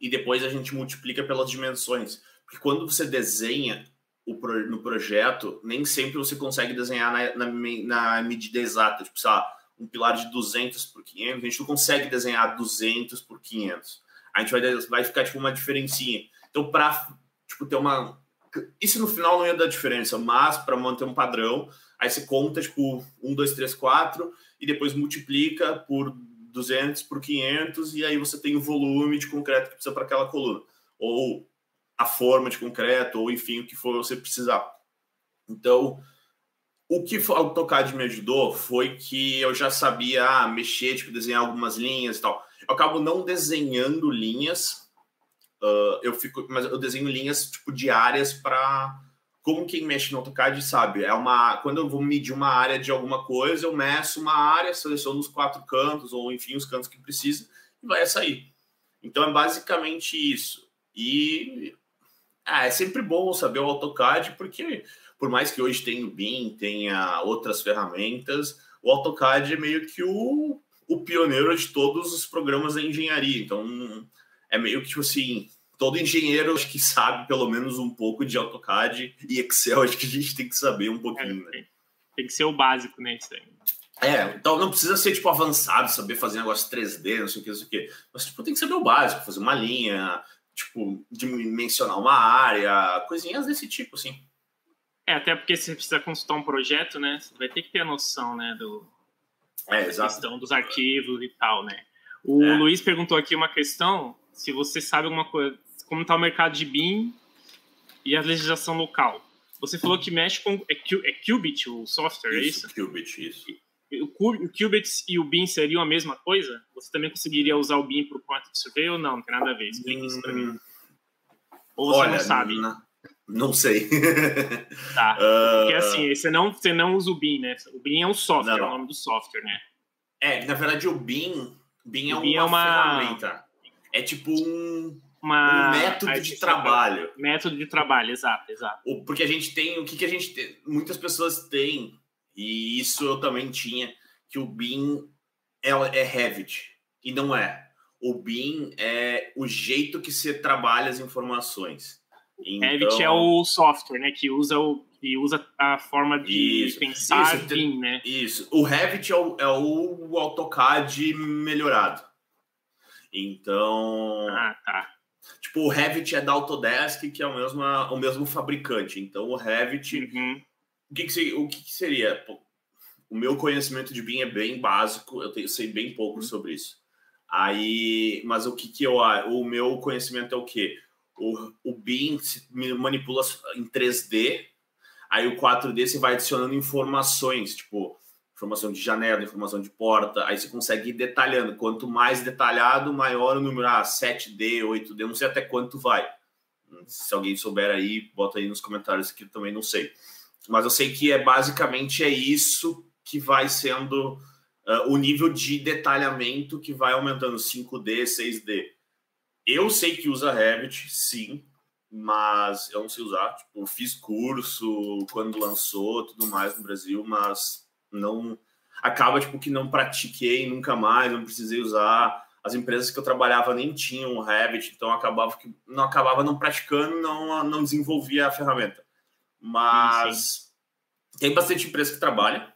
e depois a gente multiplica pelas dimensões. Porque quando você desenha pro, no projeto, nem sempre você consegue desenhar na, na, na medida exata. Tipo, sei lá, um pilar de 200 por 500, a gente não consegue desenhar 200 por 500. A gente vai, vai ficar, tipo, uma diferencinha. Então, para tipo, ter uma... Isso no final não ia dar diferença, mas para manter um padrão, aí você conta, tipo, 1, 2, 3, 4, e depois multiplica por 200 por 500, e aí você tem o volume de concreto que precisa para aquela coluna. Ou a forma de concreto, ou enfim, o que for você precisar. Então, o que o AutoCAD me ajudou foi que eu já sabia ah, mexer, tipo, desenhar algumas linhas e tal. Eu acabo não desenhando linhas, uh, eu fico, mas eu desenho linhas tipo diárias para como quem mexe no AutoCAD sabe, é uma quando eu vou medir uma área de alguma coisa, eu meço uma área, seleciono os quatro cantos ou enfim os cantos que precisa e vai sair. Então é basicamente isso. E ah, é sempre bom saber o AutoCAD, porque por mais que hoje tenha o BIM, tenha outras ferramentas, o AutoCAD é meio que o, o pioneiro de todos os programas da engenharia. Então, é meio que tipo assim, todo engenheiro acho que sabe pelo menos um pouco de AutoCAD e Excel, acho que a gente tem que saber um pouquinho, é, né? Tem que ser o básico, né? Isso aí. É, então não precisa ser tipo avançado, saber fazer negócio 3D, não sei o que, não sei o que. Mas tipo, tem que saber o básico, fazer uma linha, tipo, dimensionar uma área, coisinhas desse tipo, assim. É, até porque se você precisa consultar um projeto, né, você vai ter que ter a noção, né, do, é, da questão dos arquivos e tal, né. O é. Luiz perguntou aqui uma questão, se você sabe alguma coisa, como está o mercado de BIM e a legislação local. Você falou que mexe com, é, é Qubit o software, isso, é isso? Qubit, isso o Qubit e o BIM seriam a mesma coisa? Você também conseguiria usar o BIM para o Quantity Survey ou não? Não tem nada a ver. Explica isso para mim. Ou você Olha, não sabe? Não, não sei. (laughs) tá. Porque assim, você não, você não usa o BIM, né? O BIM é um software, não, é o nome do software, né? É, na verdade o BIM, BIM é, BIM uma, é uma ferramenta. É tipo um, uma... um método de trabalho. Método de trabalho, exato, exato. Porque a gente tem, o que, que a gente tem? Muitas pessoas têm e isso eu também tinha, que o BIM é, é Revit, e não é. O BIM é o jeito que você trabalha as informações. Então... Revit é o software, né, que usa, o, que usa a forma de isso, pensar isso, BIM, né? Isso. O Revit é o, é o AutoCAD melhorado. Então... Ah, tá. Tipo, o Revit é da Autodesk, que é o mesmo, o mesmo fabricante. Então, o Revit... Uhum o que, que, o que, que seria? O meu conhecimento de BIM é bem básico, eu tenho, sei bem pouco uhum. sobre isso. Aí, mas o que, que eu. O meu conhecimento é o quê? O, o BIM manipula em 3D, aí o 4D você vai adicionando informações, tipo informação de janela, informação de porta, aí você consegue ir detalhando. Quanto mais detalhado, maior o número. Ah, 7D, 8D, não sei até quanto vai. Se alguém souber aí, bota aí nos comentários que eu também não sei. Mas eu sei que é basicamente é isso que vai sendo uh, o nível de detalhamento que vai aumentando 5D, 6D. Eu sei que usa Revit, sim, mas eu não sei usar. Tipo, fiz curso quando lançou, tudo mais no Brasil, mas não acaba tipo que não pratiquei nunca mais, não precisei usar. As empresas que eu trabalhava nem tinham Revit, então acabava que não acabava não praticando, não não desenvolvia a ferramenta. Mas sim, sim. tem bastante empresa que trabalha,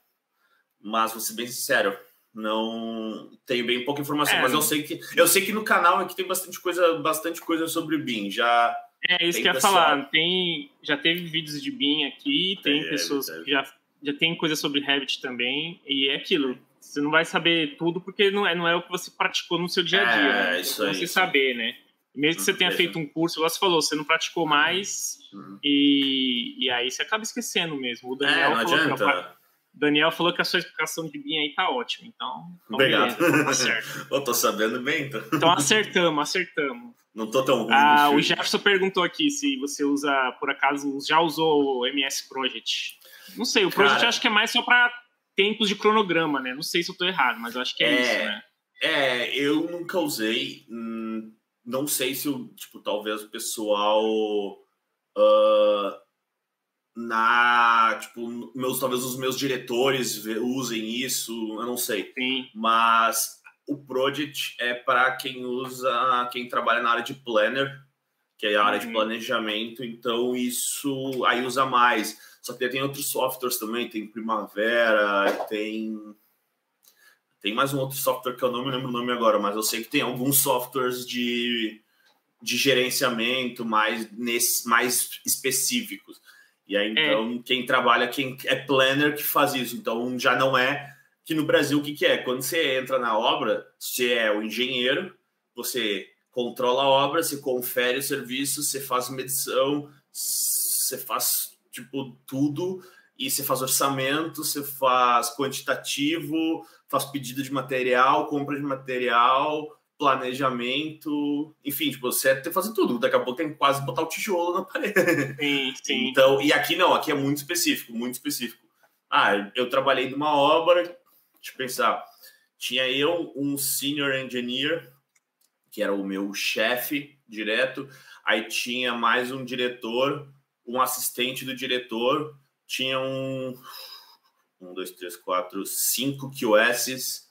mas vou ser bem sincero, não tenho bem pouca informação, é, mas eu sei que eu sei que no canal aqui tem bastante coisa, bastante coisa sobre o BIM. Já É isso que eu ia falar, tem já teve vídeos de BIM aqui, tem é, pessoas é. que já já tem coisa sobre Revit também, e é aquilo. Você não vai saber tudo porque não é, não é o que você praticou no seu dia a dia. É, né? isso aí. Você saber, né? Mesmo que você tenha feito um curso, você falou, você não praticou mais uhum. e, e aí você acaba esquecendo mesmo. O Daniel, é, falou, que, Daniel falou que a sua explicação de BIM aí tá ótima, então... então Obrigado. Beleza, tá certo. (laughs) Eu tô sabendo bem, então. Então acertamos, acertamos. Não tô tão ruim. Ah, o Jefferson perguntou aqui se você usa, por acaso, já usou o MS Project. Não sei, o Project Cara, acho que é mais só para tempos de cronograma, né? Não sei se eu tô errado, mas eu acho que é, é isso, né? É, eu nunca usei. Hum, não sei se, o, tipo, talvez o pessoal uh, na, tipo, meus, talvez os meus diretores usem isso, eu não sei. Sim. Mas o Project é para quem usa, quem trabalha na área de planner, que é a área uhum. de planejamento, então isso aí usa mais. Só que tem outros softwares também, tem Primavera, tem tem mais um outro software que eu não me lembro o nome agora, mas eu sei que tem alguns softwares de, de gerenciamento mais, nesse, mais específicos. E aí, é. então, é. quem trabalha, quem é planner que faz isso. Então, já não é que no Brasil, o que, que é? Quando você entra na obra, você é o engenheiro, você controla a obra, você confere o serviço, você faz medição, você faz, tipo, tudo e você faz orçamento, você faz quantitativo, faz pedido de material, compra de material, planejamento, enfim, tipo, você tem que fazer tudo. Daqui a pouco tem que quase botar o tijolo na (laughs) parede. Sim, sim. Então, e aqui não, aqui é muito específico, muito específico. Ah, eu trabalhei numa obra, deixa eu pensar, tinha eu, um senior engineer, que era o meu chefe direto, aí tinha mais um diretor, um assistente do diretor, tinha um, um dois, três, quatro, cinco QSs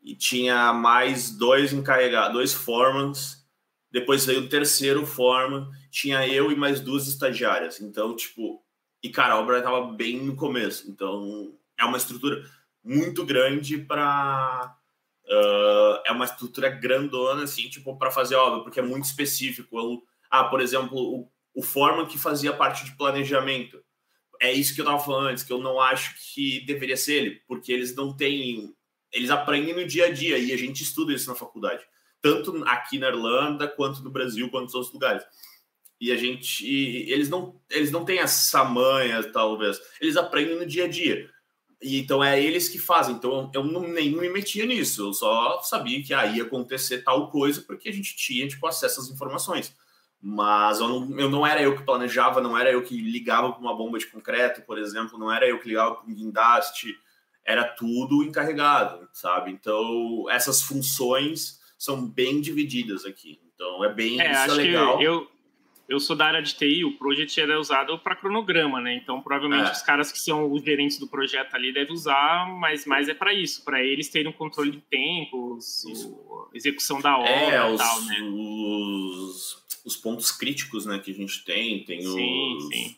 e tinha mais dois encarregados, dois formans. Depois veio o terceiro foreman, tinha eu e mais duas estagiárias. Então, tipo, e cara, a obra estava bem no começo. Então, é uma estrutura muito grande para uh, é uma estrutura grandona assim, tipo, para fazer obra, porque é muito específico. Ah, por exemplo, o, o foreman que fazia parte de planejamento é isso que eu estava falando antes, que eu não acho que deveria ser ele, porque eles não têm. Eles aprendem no dia a dia e a gente estuda isso na faculdade, tanto aqui na Irlanda, quanto no Brasil, quanto nos outros lugares. E a gente. Eles não, eles não têm essa manha, talvez. Eles aprendem no dia a dia. E então é eles que fazem. Então eu não, nem me metia nisso. Eu só sabia que aí ia acontecer tal coisa porque a gente tinha tipo, acesso às informações mas eu não, eu não era eu que planejava, não era eu que ligava para uma bomba de concreto, por exemplo, não era eu que ligava para um guindaste, era tudo encarregado, sabe? Então, essas funções são bem divididas aqui. Então, é bem é, acho é legal. Eu, eu sou da área de TI, o Project era usado para cronograma, né? Então, provavelmente é. os caras que são os gerentes do projeto ali devem usar, mas mais é para isso, para eles terem um controle de tempos, execução da obra é, e tal, né? Os os pontos críticos né, que a gente tem, tem sim, os, sim.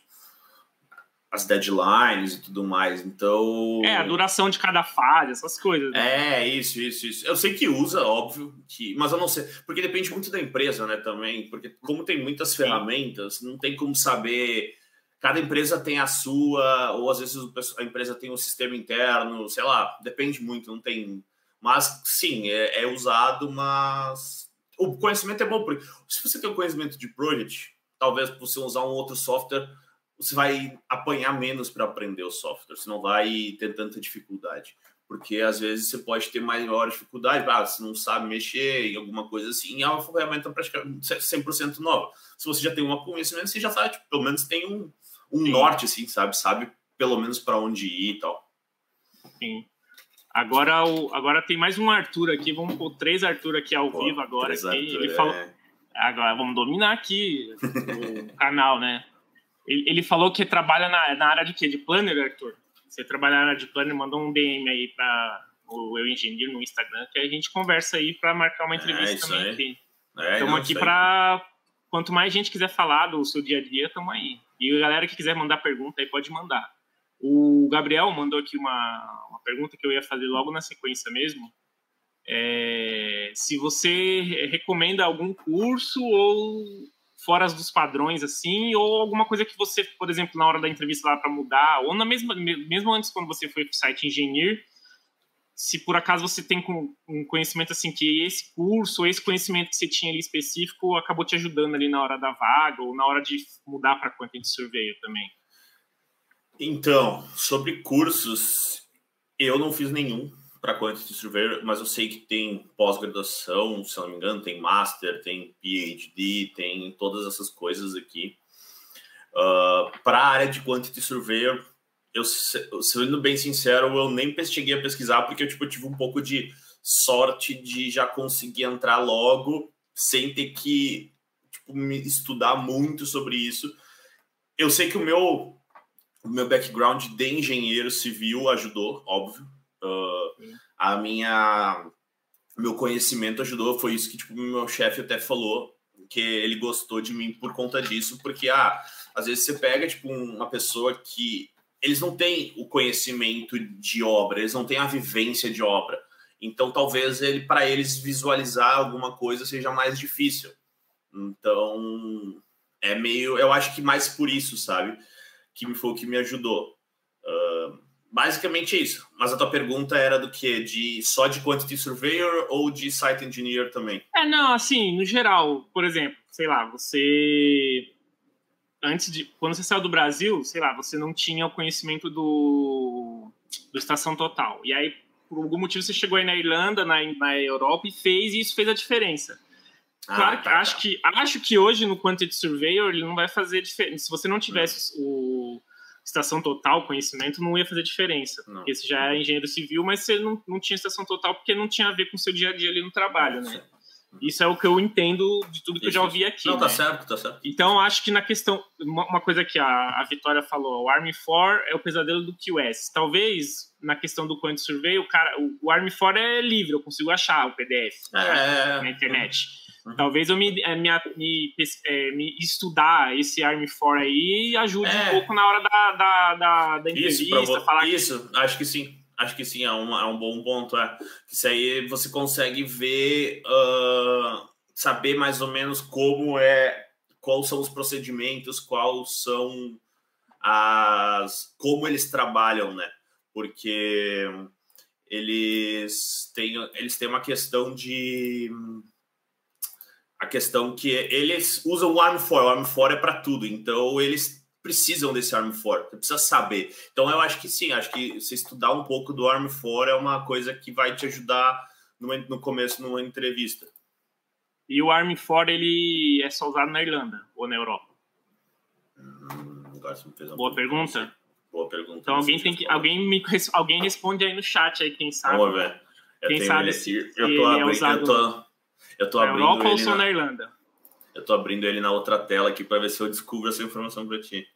as deadlines e tudo mais. Então. É, a duração de cada fase, essas coisas. Né? É, isso, isso, isso. Eu sei que usa, óbvio, que, mas eu não sei. Porque depende muito da empresa, né, também. Porque como tem muitas sim. ferramentas, não tem como saber. Cada empresa tem a sua, ou às vezes a empresa tem um sistema interno, sei lá, depende muito, não tem. Mas sim, é, é usado, mas o conhecimento é bom, porque se você tem o conhecimento de project, talvez você usar um outro software, você vai apanhar menos para aprender o software, você não vai ter tanta dificuldade. Porque às vezes você pode ter maior dificuldade, ah, você não sabe mexer em alguma coisa assim, e é uma ferramenta praticamente 100% nova. Se você já tem um conhecimento, você já sabe, tipo, pelo menos tem um, um norte, assim, sabe? Sabe pelo menos para onde ir e tal. Sim. Agora, o, agora tem mais um Arthur aqui. Vamos pôr três Arthur aqui ao Pô, vivo agora. Aqui. Arthur, ele é. falou. Agora vamos dominar aqui (laughs) o canal, né? Ele, ele, falou que trabalha na, na área de quê? De planner, Arthur? Você trabalha na área de planner, mandou um DM aí para o Eu Engenheiro no Instagram, que a gente conversa aí para marcar uma é, entrevista é, também aqui. Estamos aqui para. Quanto mais gente quiser falar do seu dia a dia, estamos aí. E a galera que quiser mandar pergunta aí, pode mandar. O Gabriel mandou aqui uma, uma pergunta que eu ia fazer logo na sequência mesmo. É, se você recomenda algum curso ou fora dos padrões assim, ou alguma coisa que você, por exemplo, na hora da entrevista lá para mudar, ou na mesma mesmo antes quando você foi para o site engenheiro, se por acaso você tem um conhecimento assim que esse curso, esse conhecimento que você tinha ali específico acabou te ajudando ali na hora da vaga ou na hora de mudar para Quantity Surveyor também. Então, sobre cursos, eu não fiz nenhum para Quantity Surveyor, mas eu sei que tem pós-graduação, se não me engano, tem Master, tem PhD, tem todas essas coisas aqui. Uh, para a área de Quantity Surveyor, eu, sendo bem sincero, eu nem cheguei a pesquisar porque eu, tipo, tive um pouco de sorte de já conseguir entrar logo sem ter que tipo, estudar muito sobre isso. Eu sei que o meu, o meu background de engenheiro civil ajudou, óbvio. Uh, a minha meu conhecimento ajudou, foi isso que tipo meu chefe até falou que ele gostou de mim por conta disso, porque ah, às vezes você pega tipo uma pessoa que eles não têm o conhecimento de obra, eles não têm a vivência de obra. Então, talvez ele para eles visualizar alguma coisa seja mais difícil. Então, é meio, eu acho que mais por isso, sabe, que me foi o que me ajudou. Uh, basicamente é isso. Mas a tua pergunta era do que? De só de quantity surveyor ou de site engineer também? É, não, assim, no geral, por exemplo, sei lá, você antes de quando você saiu do Brasil, sei lá, você não tinha o conhecimento do, do estação total. E aí, por algum motivo, você chegou aí na Irlanda, na, na Europa e fez, e isso fez a diferença. Ah, claro que tá, acho tá. que acho que hoje no Quantity Surveyor ele não vai fazer diferença. Se você não tivesse o estação total, conhecimento, não ia fazer diferença. Não. Porque você já é engenheiro civil, mas você não, não tinha estação total porque não tinha a ver com o seu dia a dia ali no trabalho, né? Isso é o que eu entendo de tudo que Isso. eu já ouvi aqui. Não, tá né? certo, tá certo. Então, acho que na questão. Uma, coisa que a, a Vitória falou: o Army 4 é o pesadelo do QS. Talvez na questão do Quant Survey, o, cara, o, o Army 4 é livre, eu consigo achar o PDF é, na internet. Uhum. Talvez eu me, é, me, me, é, me, estudar esse Army 4 aí ajude é. um pouco na hora da, da, da, da entrevista. Isso, falar isso que... acho que sim. Acho que sim, é um, é um bom ponto. É. Isso aí você consegue ver, uh, saber mais ou menos como é, quais são os procedimentos, quais são as. como eles trabalham, né? Porque eles têm, eles têm uma questão de. A questão que eles usam o Arm 4, o Arm 4 é para tudo, então eles precisam desse Arm 4, você precisa saber. Então eu acho que sim, acho que você estudar um pouco do Arm 4 é uma coisa que vai te ajudar no, no começo numa entrevista. E o Arm 4 ele é só usado na Irlanda ou na Europa? Hum, agora você me fez uma Boa pergunta. pergunta. Boa pergunta. Então alguém tem que alguém me alguém responde aí no chat aí quem sabe. Quem sabe se, se eu tô abrindo, é usado eu tô, eu tô na abrindo Europa ou só na... na Irlanda? Eu tô abrindo ele na outra tela aqui para ver se eu descubro essa informação para ti.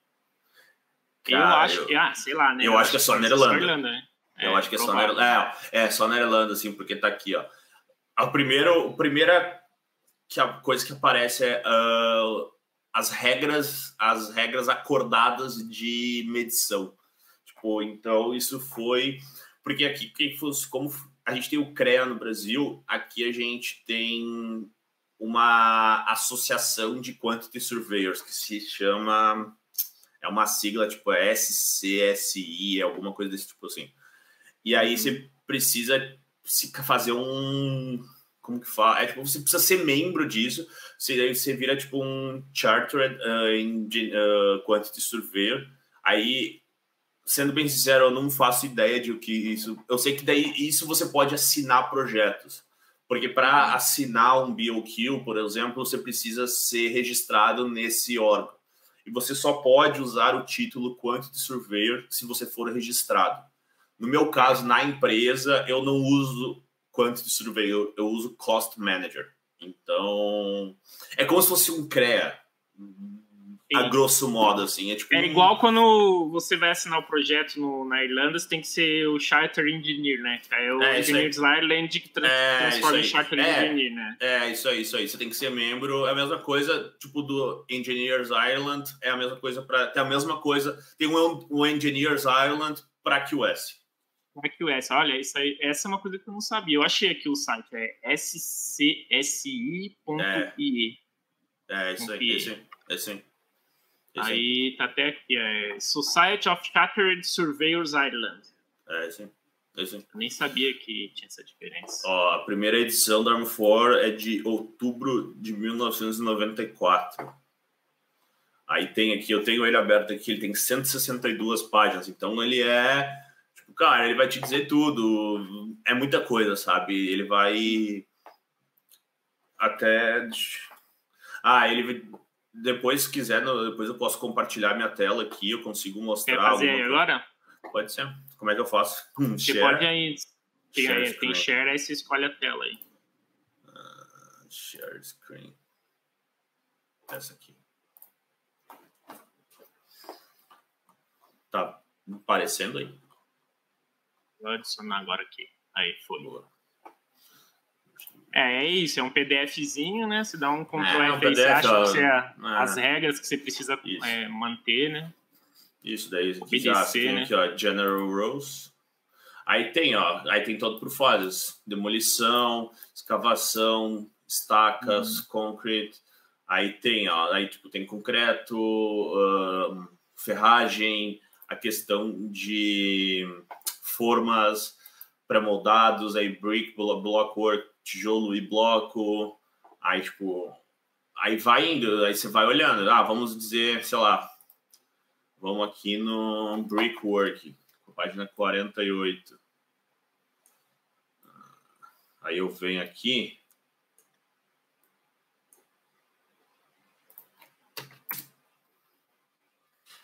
Cara, eu acho que, ah, sei lá, né? Eu, eu acho que é só na Irlanda. Irlanda né? Eu é, acho que é só na Irlanda. É, é, só na Irlanda, assim, porque tá aqui, ó. A primeira, a primeira que a coisa que aparece é uh, as regras, as regras acordadas de medição. Tipo, então isso foi porque aqui quem fosse como a gente tem o CREA no Brasil, aqui a gente tem uma associação de quantity surveyors que se chama é uma sigla tipo SCSI, alguma coisa desse tipo assim. E aí uhum. você precisa fazer um como que fala? É, tipo, você precisa ser membro disso. Você, aí você vira tipo um Chartered uh, in, uh, Quantity Surveyor. Aí, sendo bem sincero, eu não faço ideia de o que isso. Eu sei que daí isso você pode assinar projetos. Porque para assinar um BOQ, por exemplo, você precisa ser registrado nesse órgão. E você só pode usar o título Quantity Surveyor se você for registrado. No meu caso, na empresa, eu não uso Quantity Surveyor, eu uso Cost Manager. Então, é como se fosse um CREA a grosso modo, assim. É, tipo é igual quando você vai assinar o projeto no, na Irlanda, você tem que ser o Charter Engineer, né? É o é, Engineers Ireland que é, transforma em Charter é, Engineer, né? É, isso aí, isso aí. Você tem que ser membro. É a mesma coisa, tipo, do Engineers Ireland, é a mesma coisa para Tem a mesma coisa. Tem um, um Engineers Ireland para QS. Para QS, olha, isso aí, essa é uma coisa que eu não sabia. Eu achei aqui o site, é scsi.ie. É, é, isso aí, esse, esse. Aí tá até aqui, é Society of Chartered Surveyors Ireland. É, sim. Eu nem sabia que tinha essa diferença. Ó, a primeira edição da Arm 4 é de outubro de 1994. Aí tem aqui, eu tenho ele aberto aqui, ele tem 162 páginas, então ele é. Tipo, cara, ele vai te dizer tudo. É muita coisa, sabe? Ele vai. Até. Ah, ele. Depois, se quiser, depois eu posso compartilhar minha tela aqui, eu consigo mostrar. Quer fazer aí agora? Pode ser. Como é que eu faço? Hum, (laughs) Você share. pode aí. Tem, share aí, tem share, aí você escolhe a tela aí. Uh, share screen. Essa aqui. Tá aparecendo aí? Vou adicionar agora aqui. Aí, foi. É, é isso, é um PDFzinho, né? Você dá um Ctrl é, F, PDF, você acha que você, é, as regras que você precisa é, manter, né? Isso daí, Obedecer, tem né? aqui, ó, General Rules. Aí tem, ó, aí tem todo por fases: demolição, escavação, estacas, uhum. concrete. Aí tem, ó, aí tipo tem concreto, uh, ferragem, a questão de formas pré-moldados, aí brick, block work, tijolo e bloco. Aí tipo, aí vai indo, aí você vai olhando. Ah, vamos dizer, sei lá, Vamos aqui no Brickwork, página 48. Aí eu venho aqui.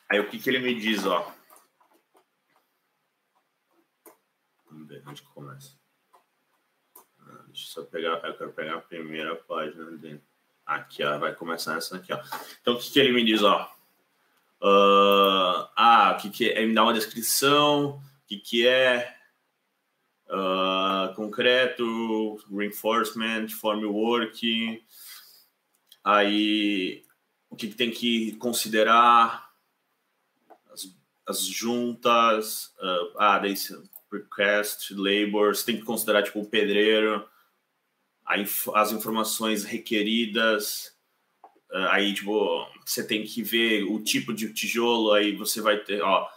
Aí o que, que ele me diz, ó? Vamos ver onde começa. Deixa eu só pegar, eu quero pegar a primeira página dele. Aqui, ó, vai começar essa aqui, ó. Então o que, que ele me diz, ó? Uh, ah, o que, que é? Me dá uma descrição, o que, que é uh, concreto, reinforcement, formwork, aí o que, que tem que considerar, as, as juntas, uh, ah, daí request, labor, você tem que considerar tipo o pedreiro, as informações requeridas, ah, aí, tipo, você tem que ver o tipo de tijolo, aí você vai ter, ó,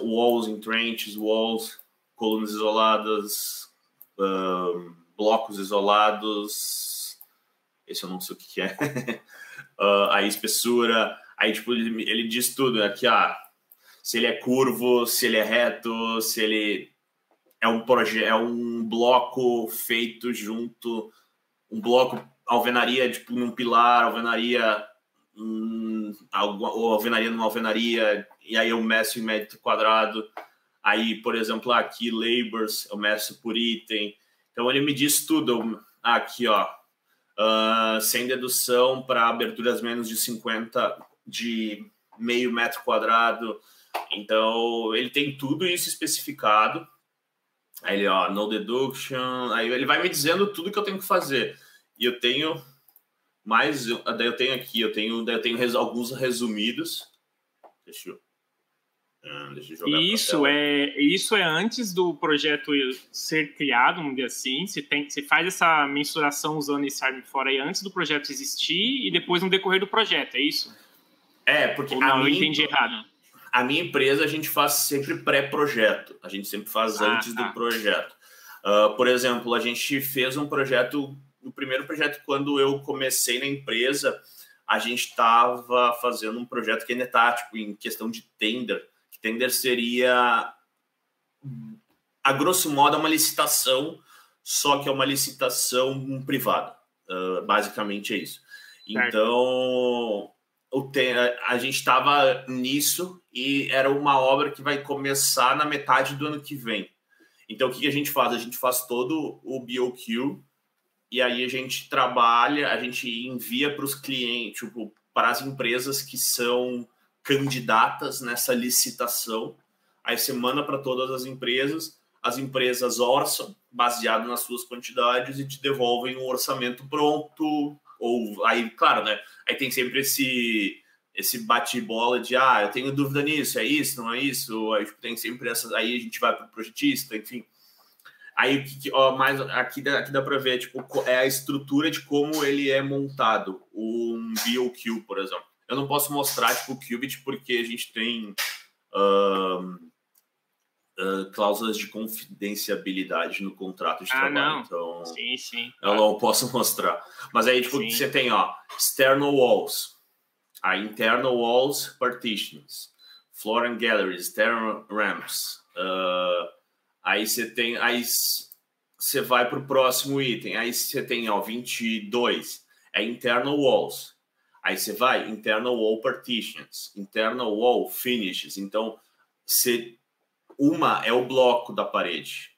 walls in trenches, walls, colunas isoladas, um, blocos isolados, esse eu não sei o que, que é, uh, (laughs) aí espessura, aí, tipo, ele, ele diz tudo, aqui, ah, se ele é curvo, se ele é reto, se ele é um projeto, é um bloco feito junto, um bloco alvenaria tipo num pilar, alvenaria hum, ou alvenaria numa alvenaria, e aí eu meço em metro quadrado. Aí, por exemplo, aqui labors, eu meço por item. Então ele me diz tudo. Aqui, ó, uh, sem dedução para aberturas menos de 50 de meio metro quadrado. Então ele tem tudo isso especificado. Aí ele, ó, no deduction. Aí ele vai me dizendo tudo que eu tenho que fazer. E eu tenho mais, daí eu tenho aqui, eu tenho, daí eu tenho res, alguns resumidos. Deixa eu, ah, deixa eu jogar. Isso é, isso é antes do projeto ser criado, vamos dizer assim. Você tem, você faz essa mensuração usando esse ARM fora aí antes do projeto existir e depois no decorrer do projeto, é isso? É, porque Ou não, minha, eu entendi errado. A minha empresa a gente faz sempre pré-projeto. A gente sempre faz ah, antes tá. do projeto. Uh, por exemplo, a gente fez um projeto no primeiro projeto, quando eu comecei na empresa, a gente estava fazendo um projeto que ainda está tipo, em questão de tender. Que tender seria, a grosso modo, uma licitação, só que é uma licitação privada. Uh, basicamente é isso. Certo. Então, o a gente estava nisso e era uma obra que vai começar na metade do ano que vem. Então, o que, a gente faz? A gente faz todo o BOQ, e aí a gente trabalha, a gente envia para os clientes, tipo, para as empresas que são candidatas nessa licitação. Aí você manda para todas as empresas, as empresas orçam baseado nas suas quantidades e te devolvem um orçamento pronto. Ou aí, claro, né? Aí tem sempre esse esse bate-bola de ah, eu tenho dúvida nisso, é isso, não é isso? Aí tem sempre essas. Aí a gente vai para o projetista, enfim. Aí, ó, mais aqui dá, aqui dá para ver, tipo, é a estrutura de como ele é montado, um BOQ, por exemplo. Eu não posso mostrar, tipo, o Qubit porque a gente tem um, uh, cláusulas de confidencialidade no contrato de ah, trabalho. Não. Então, sim, sim. Eu não posso (laughs) mostrar. Mas aí, tipo, sim. você tem, ó, external walls, a internal walls partitions, floor and galleries, external ramps. Uh, aí você tem, aí você vai para o próximo item. Aí você tem, ó, 22, é internal walls. Aí você vai, internal wall partitions, internal wall finishes. Então, você uma é o bloco da parede.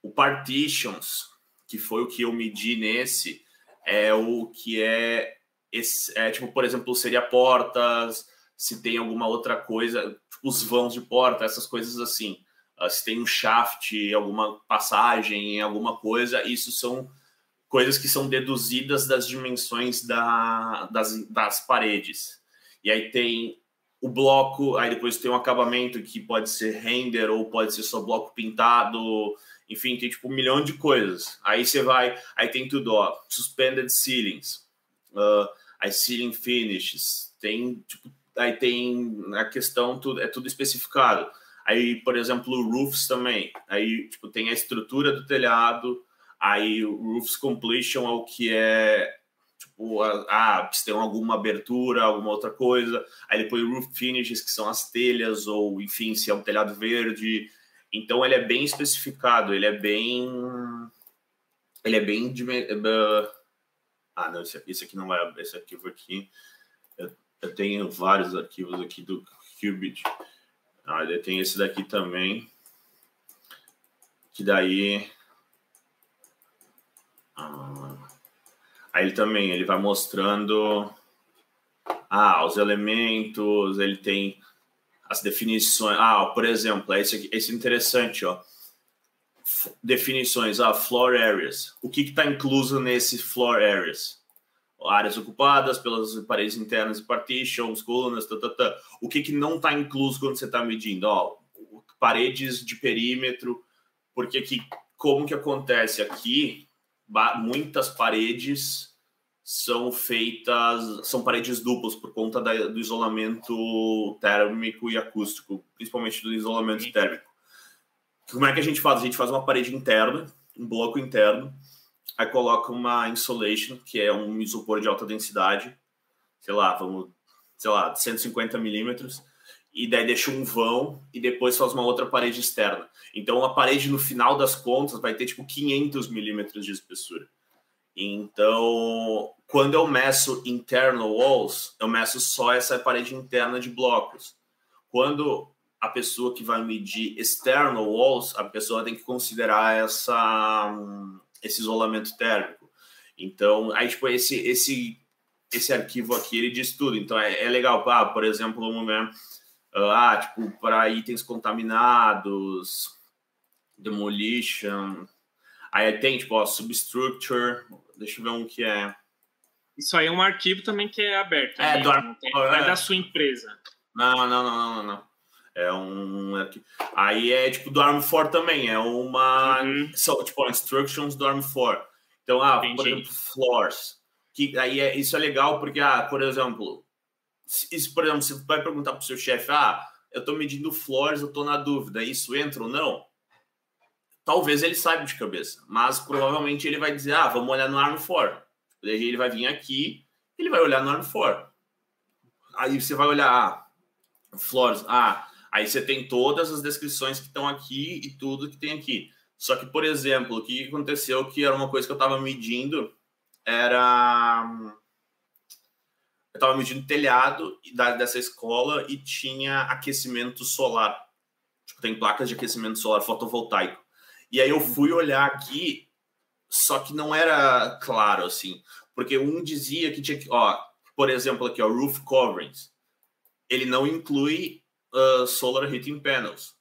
O partitions, que foi o que eu medi nesse, é o que é, esse, é tipo, por exemplo, seria portas, se tem alguma outra coisa, os vãos de porta, essas coisas assim. Uh, se tem um shaft, alguma passagem, alguma coisa, isso são coisas que são deduzidas das dimensões da, das, das paredes. E aí tem o bloco, aí depois tem um acabamento que pode ser render ou pode ser só bloco pintado, enfim, tem tipo um milhão de coisas. Aí você vai, aí tem tudo, ó, suspended ceilings, uh, aí ceiling finishes, tem tipo, aí tem a questão, tudo, é tudo especificado. Aí, por exemplo, roofs também, aí tipo tem a estrutura do telhado, aí o roofs completion é o que é tipo, ah, se tem alguma abertura, alguma outra coisa. Aí depois roof finishes, que são as telhas, ou enfim, se é um telhado verde. Então ele é bem especificado, ele é bem. Ele é bem. Ah, não, esse esse aqui não vai abrir, esse arquivo aqui. Eu, eu tenho vários arquivos aqui do Qubit. Ah, ele tem esse daqui também. Que daí. Ah, Aí ele também ele vai mostrando ah, os elementos, ele tem as definições. Ah, por exemplo, esse, aqui, esse é interessante, ó. Definições, ah, floor areas. O que está incluso nesse floor areas? Áreas ocupadas pelas paredes internas e partitions, colunas, tá, tá, tá. O que, que não está incluso quando você está medindo? Ó, paredes de perímetro, porque que, como que acontece aqui? muitas paredes são feitas, são paredes duplas por conta da, do isolamento térmico e acústico, principalmente do isolamento térmico. Como é que a gente faz? A gente faz uma parede interna, um bloco interno, aí coloca uma insulation, que é um isopor de alta densidade, sei lá, vamos, sei lá, 150 milímetros, e daí deixa um vão e depois faz uma outra parede externa. Então a parede no final das contas vai ter tipo 500 milímetros de espessura. Então, quando eu meço internal walls, eu meço só essa parede interna de blocos. Quando a pessoa que vai medir external walls, a pessoa tem que considerar essa esse isolamento térmico. Então, aí tipo esse esse esse arquivo aqui ele diz tudo. Então é, é legal, ah, por exemplo, vamos ver ah, tipo, para itens contaminados, demolition. Aí tem, tipo, ó, substructure. Deixa eu ver um que é. Isso aí é um arquivo também que é aberto. É, né? do ar... tem, é, é da sua empresa. Não, não, não, não, não. É um. Aí é tipo do Arm 4 também. É uma. Uhum. So, tipo, instructions do Arm 4. Então, ah, Entendi. por exemplo, floors. Que aí é, isso é legal porque, ah, por exemplo, isso, por exemplo, você vai perguntar para o seu chefe, ah, eu estou medindo floors, eu estou na dúvida, isso entra ou não? Talvez ele saiba de cabeça, mas provavelmente ele vai dizer, ah, vamos olhar no ARM 4. Daí ele vai vir aqui, ele vai olhar no ARM 4. Aí você vai olhar, ah, floors, ah, aí você tem todas as descrições que estão aqui e tudo que tem aqui. Só que, por exemplo, o que aconteceu que era uma coisa que eu estava medindo, era eu estava medindo telhado dessa escola e tinha aquecimento solar. Tipo, tem placas de aquecimento solar fotovoltaico. E aí eu fui olhar aqui, só que não era claro assim, porque um dizia que tinha que, ó, por exemplo, aqui, ó, roof coverings, ele não inclui uh, solar heating panels.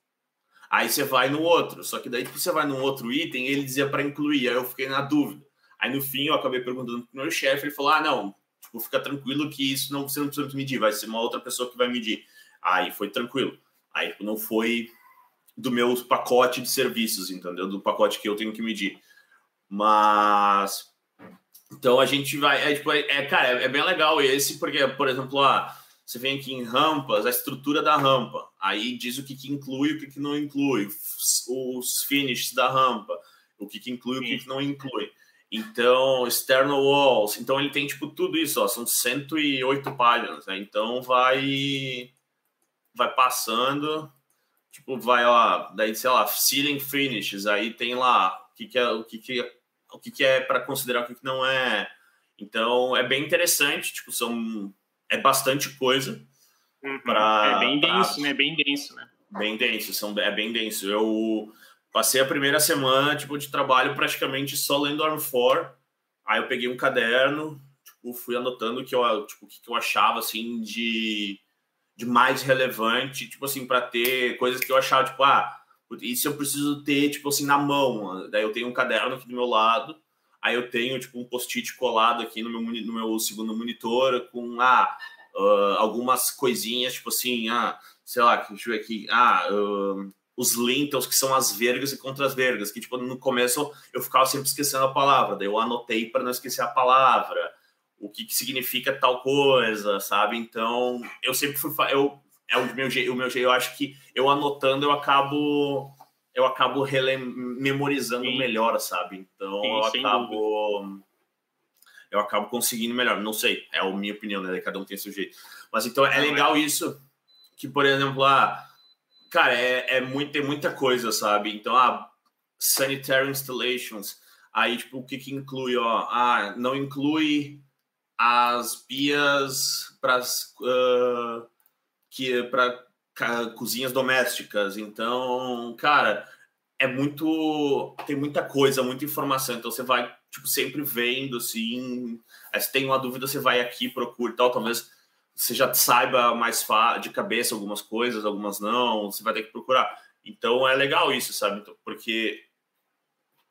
Aí você vai no outro, só que daí tipo, você vai no outro item, ele dizia para incluir, aí eu fiquei na dúvida. Aí no fim eu acabei perguntando pro meu chefe, ele falou: "Ah, não, Tipo, fica tranquilo que isso não, você não precisa medir, vai ser uma outra pessoa que vai medir. Aí foi tranquilo. Aí tipo, não foi do meu pacote de serviços, entendeu? Do pacote que eu tenho que medir. Mas então a gente vai, é, tipo, é, é cara, é, é, bem legal esse, porque, por exemplo, ah, você vem aqui em rampas, a estrutura da rampa. Aí diz o que, que inclui e o que, que não inclui. Os finishes da rampa. O que, que inclui e o que, que não inclui. Então, external walls. Então, ele tem, tipo, tudo isso. Ó, são 108 páginas. Né? Então, vai... Vai passando... Tipo, vai lá... Daí, sei lá, ceiling finishes. Aí tem lá o que, que é... O que, que é, o que, que é para considerar o que, que não é. Então, é bem interessante. Tipo, são é bastante coisa. Uhum. Pra, é bem denso, pra... né? Bem denso, né? Bem denso, são, é bem denso. Eu passei a primeira semana tipo, de trabalho praticamente só lendo Arm 4. Aí eu peguei um caderno, tipo, fui anotando o que eu, tipo, que eu achava assim de, de mais relevante, tipo assim, para ter coisas que eu achava, tipo, ah, isso eu preciso ter, tipo assim, na mão. Daí eu tenho um caderno aqui do meu lado Aí eu tenho tipo um post-it colado aqui no meu, no meu segundo monitor com ah, uh, algumas coisinhas, tipo assim, ah, sei lá, deixa eu ver aqui, ah, uh, os lintels que são as vergas e contra as vergas, que tipo no começo eu ficava sempre esquecendo a palavra, daí eu anotei para não esquecer a palavra, o que, que significa tal coisa, sabe? Então eu sempre fui eu é o meu o meu jeito, eu acho que eu anotando eu acabo eu acabo memorizando sim. melhor, sabe? Então sim, eu acabo eu acabo conseguindo melhor. Não sei, é a minha opinião, né? Cada um tem seu jeito. Mas então é legal isso que, por exemplo, ah, cara, é, é muito, tem muita coisa, sabe? Então, ah, sanitary installations. Aí, tipo, o que que inclui, ó? Ah, não inclui as pias para uh, que para cozinhas domésticas. Então, cara, é muito. Tem muita coisa, muita informação. Então você vai, tipo, sempre vendo, assim. Se tem uma dúvida, você vai aqui, procura e tal. Talvez você já saiba mais de cabeça algumas coisas, algumas não. Você vai ter que procurar. Então é legal isso, sabe? Então, porque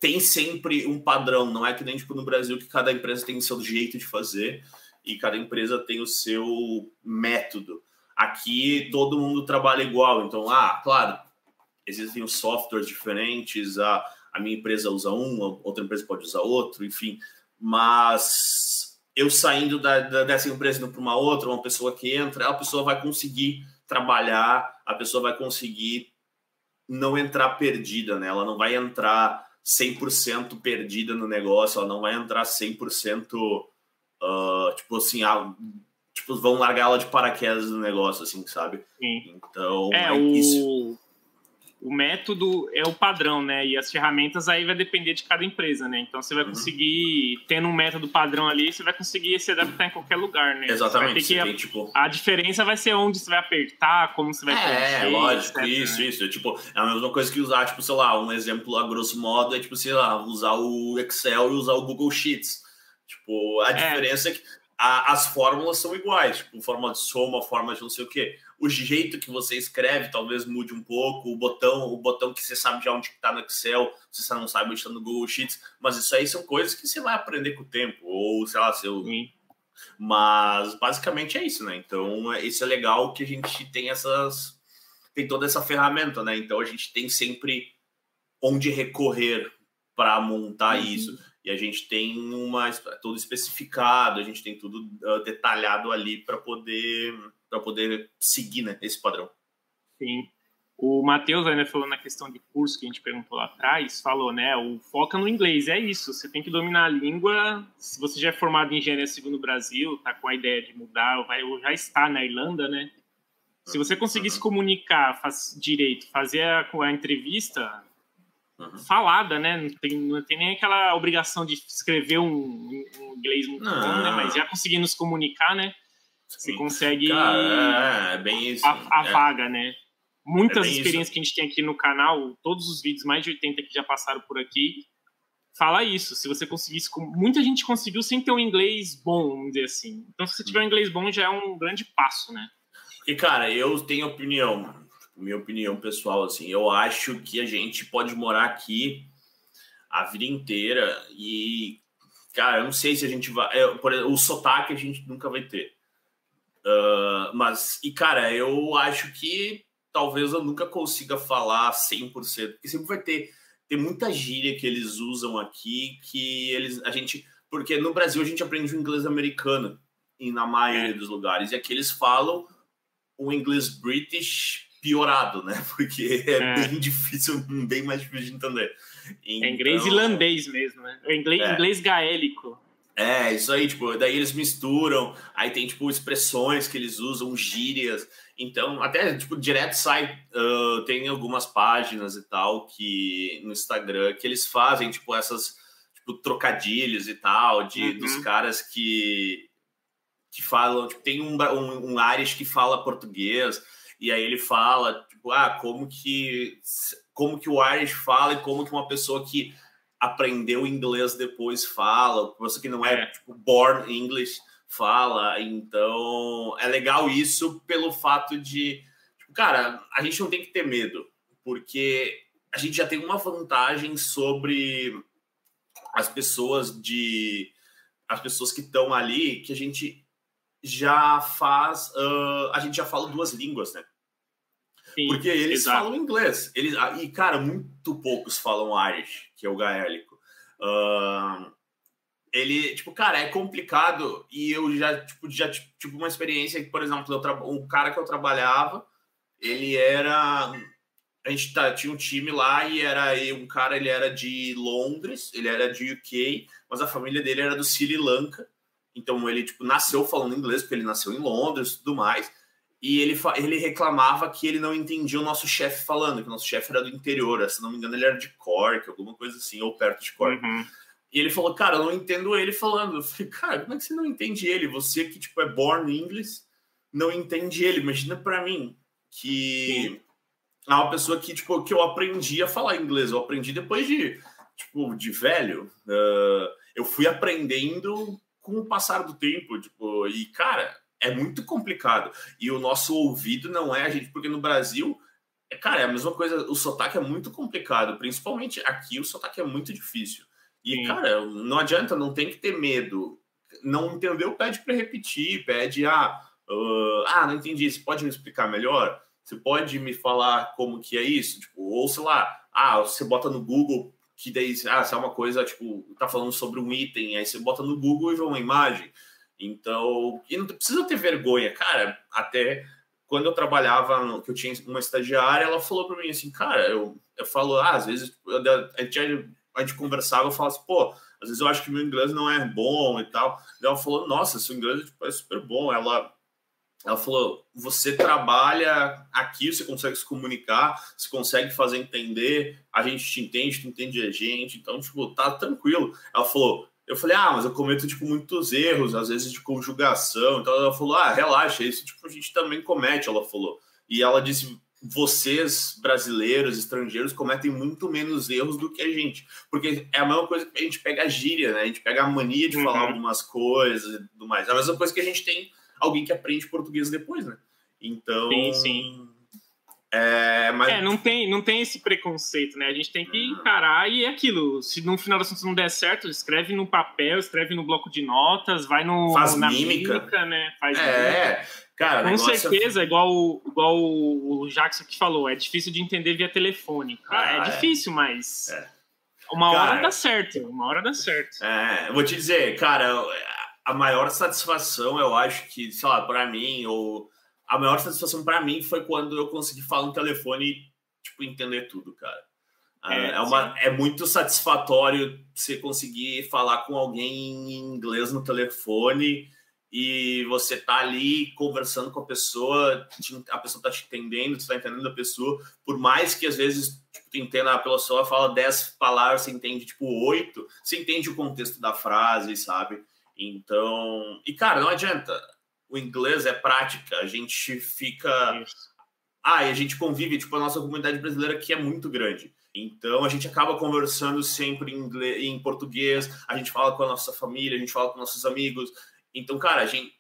tem sempre um padrão. Não é que nem tipo, no Brasil que cada empresa tem o seu jeito de fazer e cada empresa tem o seu método. Aqui todo mundo trabalha igual, então, ah, claro, existem os softwares diferentes, a, a minha empresa usa um, outra empresa pode usar outro, enfim, mas eu saindo da, da, dessa empresa indo para uma outra, uma pessoa que entra, a pessoa vai conseguir trabalhar, a pessoa vai conseguir não entrar perdida, né? Ela não vai entrar 100% perdida no negócio, ela não vai entrar 100% uh, tipo assim, ah, tipo, vão largar ela de paraquedas no negócio, assim, sabe? Sim. Então, é, é o... Isso. O método é o padrão, né? E as ferramentas aí vai depender de cada empresa, né? Então você vai uhum. conseguir, tendo um método padrão ali, você vai conseguir se adaptar em qualquer lugar, né? Exatamente. Que, tem, tipo... A diferença vai ser onde você vai apertar, como você vai É, é lógico, etc, isso, né? isso. É, tipo, é a mesma coisa que usar, tipo, sei lá, um exemplo a grosso modo é, tipo, sei lá, usar o Excel e usar o Google Sheets. Tipo, a é. diferença é que a, as fórmulas são iguais, tipo, forma de soma, forma de não sei o quê. O jeito que você escreve talvez mude um pouco, o botão, o botão que você sabe já onde está no Excel, você não sabe onde está no Google Sheets, mas isso aí são coisas que você vai aprender com o tempo, ou sei lá, seu. Sim. Mas basicamente é isso, né? Então, é, isso é legal que a gente tem essas. tem toda essa ferramenta, né? Então a gente tem sempre onde recorrer para montar uhum. isso e a gente tem uma tudo especificado, a gente tem tudo uh, detalhado ali para poder para poder seguir né, esse padrão. Sim. O Matheus ainda falou na questão de curso que a gente perguntou lá atrás, falou, né, o foca no inglês, é isso, você tem que dominar a língua, se você já é formado em engenharia civil no Brasil, tá com a ideia de mudar, vai, ou já está na Irlanda, né, se você conseguir uhum. se comunicar faz, direito, fazer a, a entrevista, uhum. falada, né? Não tem, não tem nem aquela obrigação de escrever um, um inglês muito não. bom, né? Mas já conseguindo se comunicar, né? Você consegue Cara, é, bem isso. a, a é. vaga, né? Muitas é experiências isso. que a gente tem aqui no canal, todos os vídeos, mais de 80 que já passaram por aqui, fala isso. Se você conseguisse. Muita gente conseguiu sem ter um inglês bom, vamos dizer assim. Então, se você tiver um inglês bom, já é um grande passo, né? E, cara, eu tenho opinião minha opinião pessoal, assim, eu acho que a gente pode morar aqui a vida inteira e, cara, eu não sei se a gente vai. É, por exemplo, o sotaque a gente nunca vai ter. Uh, mas, e cara, eu acho que talvez eu nunca consiga falar 100%, porque sempre vai ter. Tem muita gíria que eles usam aqui que eles. A gente. Porque no Brasil a gente aprende o inglês americano. e na maioria é. dos lugares. E aqui eles falam o inglês British piorado, né? (laughs) Porque é, é, bem difícil, bem mais difícil de entender. Então, é inglês irlandês mesmo, né? O inglês, é. inglês gaélico. É, isso aí, tipo, daí eles misturam, aí tem, tipo, expressões que eles usam, gírias, então, até, tipo, direto sai, uh, tem algumas páginas e tal, que no Instagram, que eles fazem, tipo, essas, tipo, trocadilhos e tal, de, uhum. dos caras que, que falam, tipo, tem um, um, um que fala português, e aí ele fala, tipo, ah, como que, como que o Irish fala e como que uma pessoa que aprendeu inglês depois fala, você que não é, é. tipo, born English fala. Então, é legal isso pelo fato de, tipo, cara, a gente não tem que ter medo, porque a gente já tem uma vantagem sobre as pessoas de as pessoas que estão ali, que a gente já faz, uh, a gente já fala duas línguas, né? Sim, Porque eles exato. falam inglês. Eles, ah, e, cara, muito poucos falam Irish, que é o gaélico. Uh, ele, tipo, cara, é complicado. E eu já, tipo, já tipo, uma experiência que, por exemplo, eu tra... o cara que eu trabalhava, ele era. A gente tá, tinha um time lá e era um cara, ele era de Londres, ele era de UK, mas a família dele era do Sri Lanka. Então ele, tipo, nasceu falando inglês, porque ele nasceu em Londres e tudo mais e ele, ele reclamava que ele não entendia o nosso chefe falando, que o nosso chefe era do interior, se não me engano ele era de Cork, alguma coisa assim, ou perto de Cork. Uhum. E ele falou, cara, eu não entendo ele falando. Eu falei, cara, como é que você não entende ele? Você que, tipo, é born English, não entende ele. Imagina para mim, que é uma pessoa que, tipo, que eu aprendi a falar inglês. Eu aprendi depois de, tipo, de velho. Uh, eu fui aprendendo com o passar do tempo, tipo, e, cara é muito complicado. E o nosso ouvido não é a gente, porque no Brasil, é, cara, é a mesma coisa, o sotaque é muito complicado, principalmente aqui o sotaque é muito difícil. E, Sim. cara, não adianta, não tem que ter medo. Não entendeu, pede para repetir, pede, ah, uh, ah, não entendi, você pode me explicar melhor? Você pode me falar como que é isso? Tipo, ou sei lá, ah, você bota no Google que daí, ah, se é uma coisa, tipo, tá falando sobre um item, aí você bota no Google e vê uma imagem. Então, e não precisa ter vergonha, cara. Até quando eu trabalhava, que eu tinha uma estagiária, ela falou para mim assim, cara, eu, eu falo, ah, às vezes a gente, a gente conversava, eu falava assim, pô, às vezes eu acho que meu inglês não é bom e tal. E ela falou, nossa, seu inglês tipo, é super bom. Ela, ela falou, você trabalha aqui, você consegue se comunicar, você consegue fazer entender, a gente te entende, tu entende a gente, então, tipo, tá tranquilo. Ela falou, eu falei, ah, mas eu cometo, tipo, muitos erros, às vezes de conjugação. Então ela falou, ah, relaxa, isso, tipo, a gente também comete, ela falou. E ela disse, vocês, brasileiros, estrangeiros, cometem muito menos erros do que a gente. Porque é a mesma coisa que a gente pega a gíria, né? A gente pega a mania de uhum. falar algumas coisas e tudo mais. É a mesma coisa que a gente tem alguém que aprende português depois, né? Então... Sim, sim é, mas... é, não tem, não tem esse preconceito, né? A gente tem que encarar e é aquilo. Se no final das contas não der certo, escreve no papel, escreve no bloco de notas, vai no, Faz na mímica. mímica né? Faz é, mímica. cara. Com é certeza, igual, igual o Jackson que falou, é difícil de entender via telefone. Ah, é, é difícil, mas é. uma cara, hora dá certo. Uma hora dá certo. É, vou te dizer, cara, a maior satisfação, eu acho que, sei lá, para mim, ou a maior satisfação para mim foi quando eu consegui falar no telefone e, tipo, entender tudo, cara. É, é, uma, é muito satisfatório você conseguir falar com alguém em inglês no telefone e você tá ali conversando com a pessoa, a pessoa tá te entendendo, você tá entendendo a pessoa, por mais que às vezes tipo, tu entenda a pessoa fala 10 palavras, você entende tipo oito, você entende o contexto da frase, sabe? Então, e cara, não adianta o inglês é prática, a gente fica. Isso. Ah, e a gente convive, tipo, a nossa comunidade brasileira que é muito grande. Então a gente acaba conversando sempre em, inglês, em português, a gente fala com a nossa família, a gente fala com nossos amigos. Então, cara, a gente.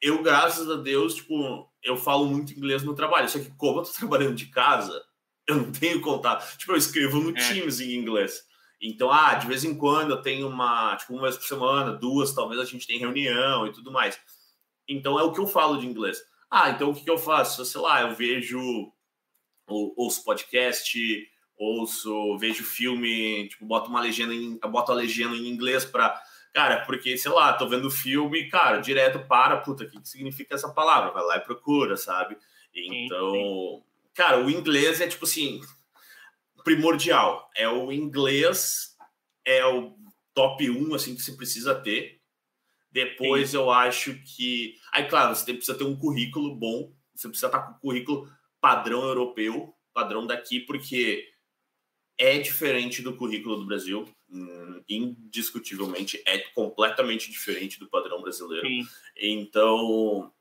Eu, graças a Deus, tipo, eu falo muito inglês no trabalho. Só que como eu tô (laughs) trabalhando de casa, eu não tenho contato. Tipo, eu escrevo no é. Teams em inglês. Então, ah, de vez em quando eu tenho uma, tipo, uma vez por semana, duas, talvez a gente tem reunião e tudo mais. Então é o que eu falo de inglês. Ah, então o que, que eu faço? Sei lá, eu vejo ou, ouço podcast, ouço, vejo filme, tipo, boto uma legenda em, boto a legenda em inglês para Cara, porque, sei lá, tô vendo o filme, cara, direto para, puta, o que, que significa essa palavra? Vai lá e procura, sabe? Então, cara, o inglês é tipo assim, primordial. É o inglês, é o top 1, assim, que você precisa ter. Depois Sim. eu acho que. Aí, claro, você precisa ter um currículo bom, você precisa estar com o currículo padrão europeu, padrão daqui, porque é diferente do currículo do Brasil, hum, indiscutivelmente é completamente diferente do padrão brasileiro. Sim. Então,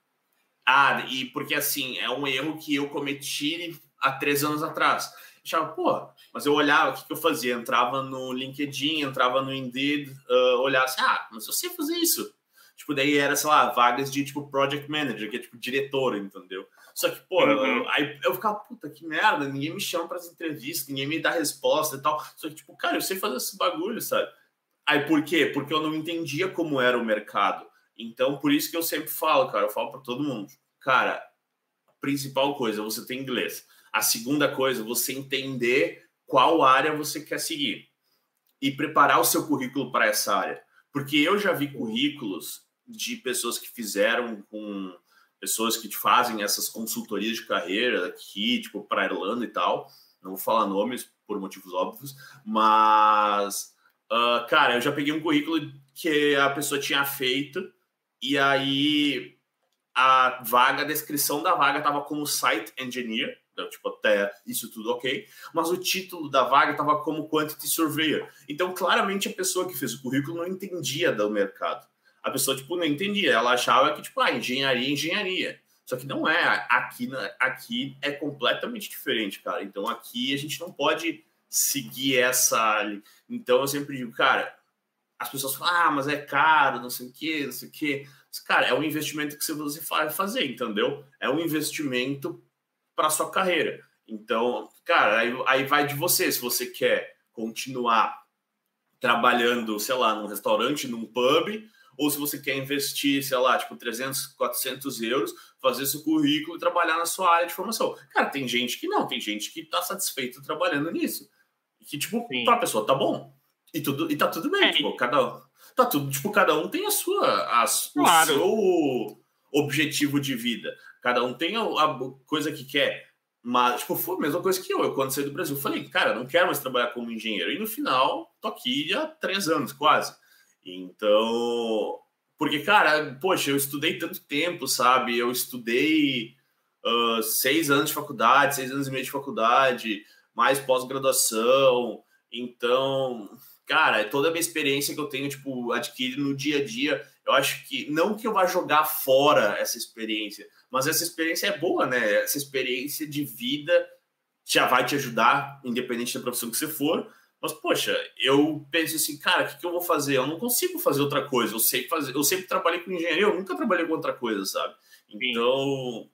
ah, e porque assim, é um erro que eu cometi há três anos atrás. Achava, pô, mas eu olhava, o que, que eu fazia? Entrava no LinkedIn, entrava no Indeed, uh, olhava assim, ah, mas eu sei fazer isso. Tipo, daí era, sei lá, vagas de tipo project manager, que é tipo diretor, entendeu? Só que, pô, uhum. eu, aí eu ficava, puta, que merda, ninguém me chama para as entrevistas, ninguém me dá resposta e tal. Só que, tipo, cara, eu sei fazer esse bagulho, sabe? Aí por quê? Porque eu não entendia como era o mercado. Então, por isso que eu sempre falo, cara, eu falo para todo mundo, cara, a principal coisa, você tem inglês. A segunda coisa, você entender qual área você quer seguir e preparar o seu currículo para essa área. Porque eu já vi currículos de pessoas que fizeram com pessoas que fazem essas consultorias de carreira aqui, tipo, para Irlanda e tal. Não vou falar nomes por motivos óbvios, mas, uh, cara, eu já peguei um currículo que a pessoa tinha feito e aí a vaga, a descrição da vaga estava como site engineer, tipo, até isso tudo ok, mas o título da vaga estava como quantity surveyor. Então, claramente, a pessoa que fez o currículo não entendia do mercado a pessoa, tipo, não entendia. Ela achava que, tipo, ah, engenharia, engenharia. Só que não é. Aqui, aqui é completamente diferente, cara. Então, aqui a gente não pode seguir essa... Então, eu sempre digo, cara, as pessoas falam, ah, mas é caro, não sei o quê, não sei o quê. Cara, é um investimento que você vai fazer, entendeu? É um investimento para sua carreira. Então, cara, aí, aí vai de você. Se você quer continuar trabalhando, sei lá, num restaurante, num pub, ou se você quer investir, sei lá, tipo 300, 400 euros, fazer seu currículo e trabalhar na sua área de formação. Cara, tem gente que não, tem gente que tá satisfeito trabalhando nisso. Que, tipo, Sim. pra pessoa tá bom. E, tudo, e tá tudo bem, é, tipo, cada tá tudo, tipo, cada um tem a sua, a, claro. o seu objetivo de vida. Cada um tem a, a coisa que quer. Mas, tipo, foi a mesma coisa que eu. Eu, quando saí do Brasil, falei, cara, não quero mais trabalhar como engenheiro. E no final, tô aqui há três anos, quase. Então, porque, cara, poxa, eu estudei tanto tempo, sabe? Eu estudei uh, seis anos de faculdade, seis anos e meio de faculdade, mais pós-graduação. Então, cara, toda a minha experiência que eu tenho, tipo, adquirido no dia a dia, eu acho que não que eu vá jogar fora essa experiência, mas essa experiência é boa, né? Essa experiência de vida já vai te ajudar, independente da profissão que você for, mas, poxa, eu penso assim, cara, o que, que, eu vou fazer? Eu não consigo fazer outra coisa. Eu sei fazer, eu sempre trabalhei com engenharia, eu nunca trabalhei com outra coisa, sabe? Então.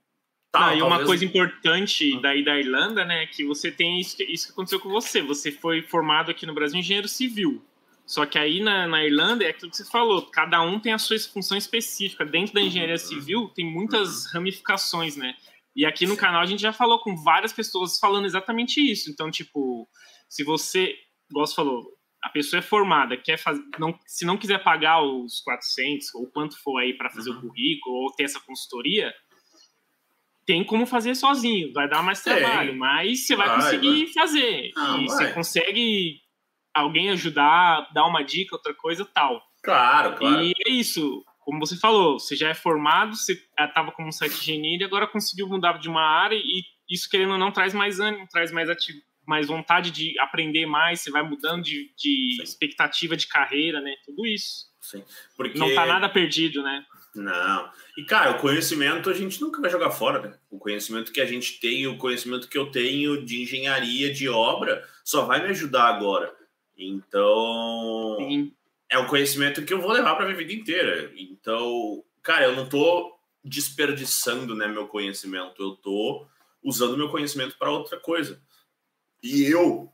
Tá, ah, e uma coisa importante daí da Irlanda, né, que você tem isso, isso que aconteceu com você. Você foi formado aqui no Brasil engenheiro civil. Só que aí na, na Irlanda é aquilo que você falou, cada um tem a sua função específica. Dentro da engenharia civil tem muitas ramificações, né? E aqui no canal a gente já falou com várias pessoas falando exatamente isso. Então, tipo, se você igual você falou, a pessoa é formada, quer fazer, não, se não quiser pagar os 400 ou quanto for aí para fazer uhum. o currículo ou ter essa consultoria, tem como fazer sozinho, vai dar mais trabalho, mas você vai, vai conseguir vai. fazer. Ah, e vai. você consegue alguém ajudar, dar uma dica, outra coisa, tal. Claro, claro. E é isso. Como você falou, você já é formado, você estava como site engenheiro e agora conseguiu mudar de uma área e isso, querendo ou não, traz mais ânimo, traz mais atividade mais vontade de aprender mais, você vai mudando de, de expectativa de carreira, né? Tudo isso. Sim. Porque... Não tá nada perdido, né? Não. E, cara, o conhecimento a gente nunca vai jogar fora, né? O conhecimento que a gente tem, o conhecimento que eu tenho de engenharia, de obra, só vai me ajudar agora. Então, Sim. é um conhecimento que eu vou levar para minha vida inteira. Então, cara, eu não tô desperdiçando, né, meu conhecimento, eu tô usando meu conhecimento para outra coisa. E eu,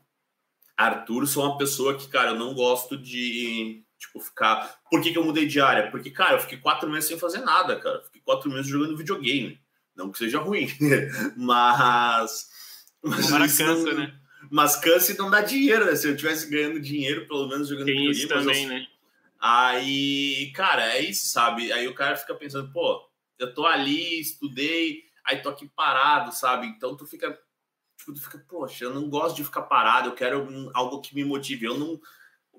Arthur, sou uma pessoa que, cara, eu não gosto de, tipo, ficar. Por que, que eu mudei de área? Porque, cara, eu fiquei quatro meses sem fazer nada, cara. Fiquei quatro meses jogando videogame. Não que seja ruim, (laughs) mas. Mas Agora cansa, não... né? Mas e não dá dinheiro, né? Se eu tivesse ganhando dinheiro, pelo menos jogando Tem. Isso também, eu... né? Aí, cara, é isso, sabe? Aí o cara fica pensando, pô, eu tô ali, estudei, aí tô aqui parado, sabe? Então tu fica, tipo, tu fica, poxa, eu não gosto de ficar parado, eu quero algo que me motive. Eu não.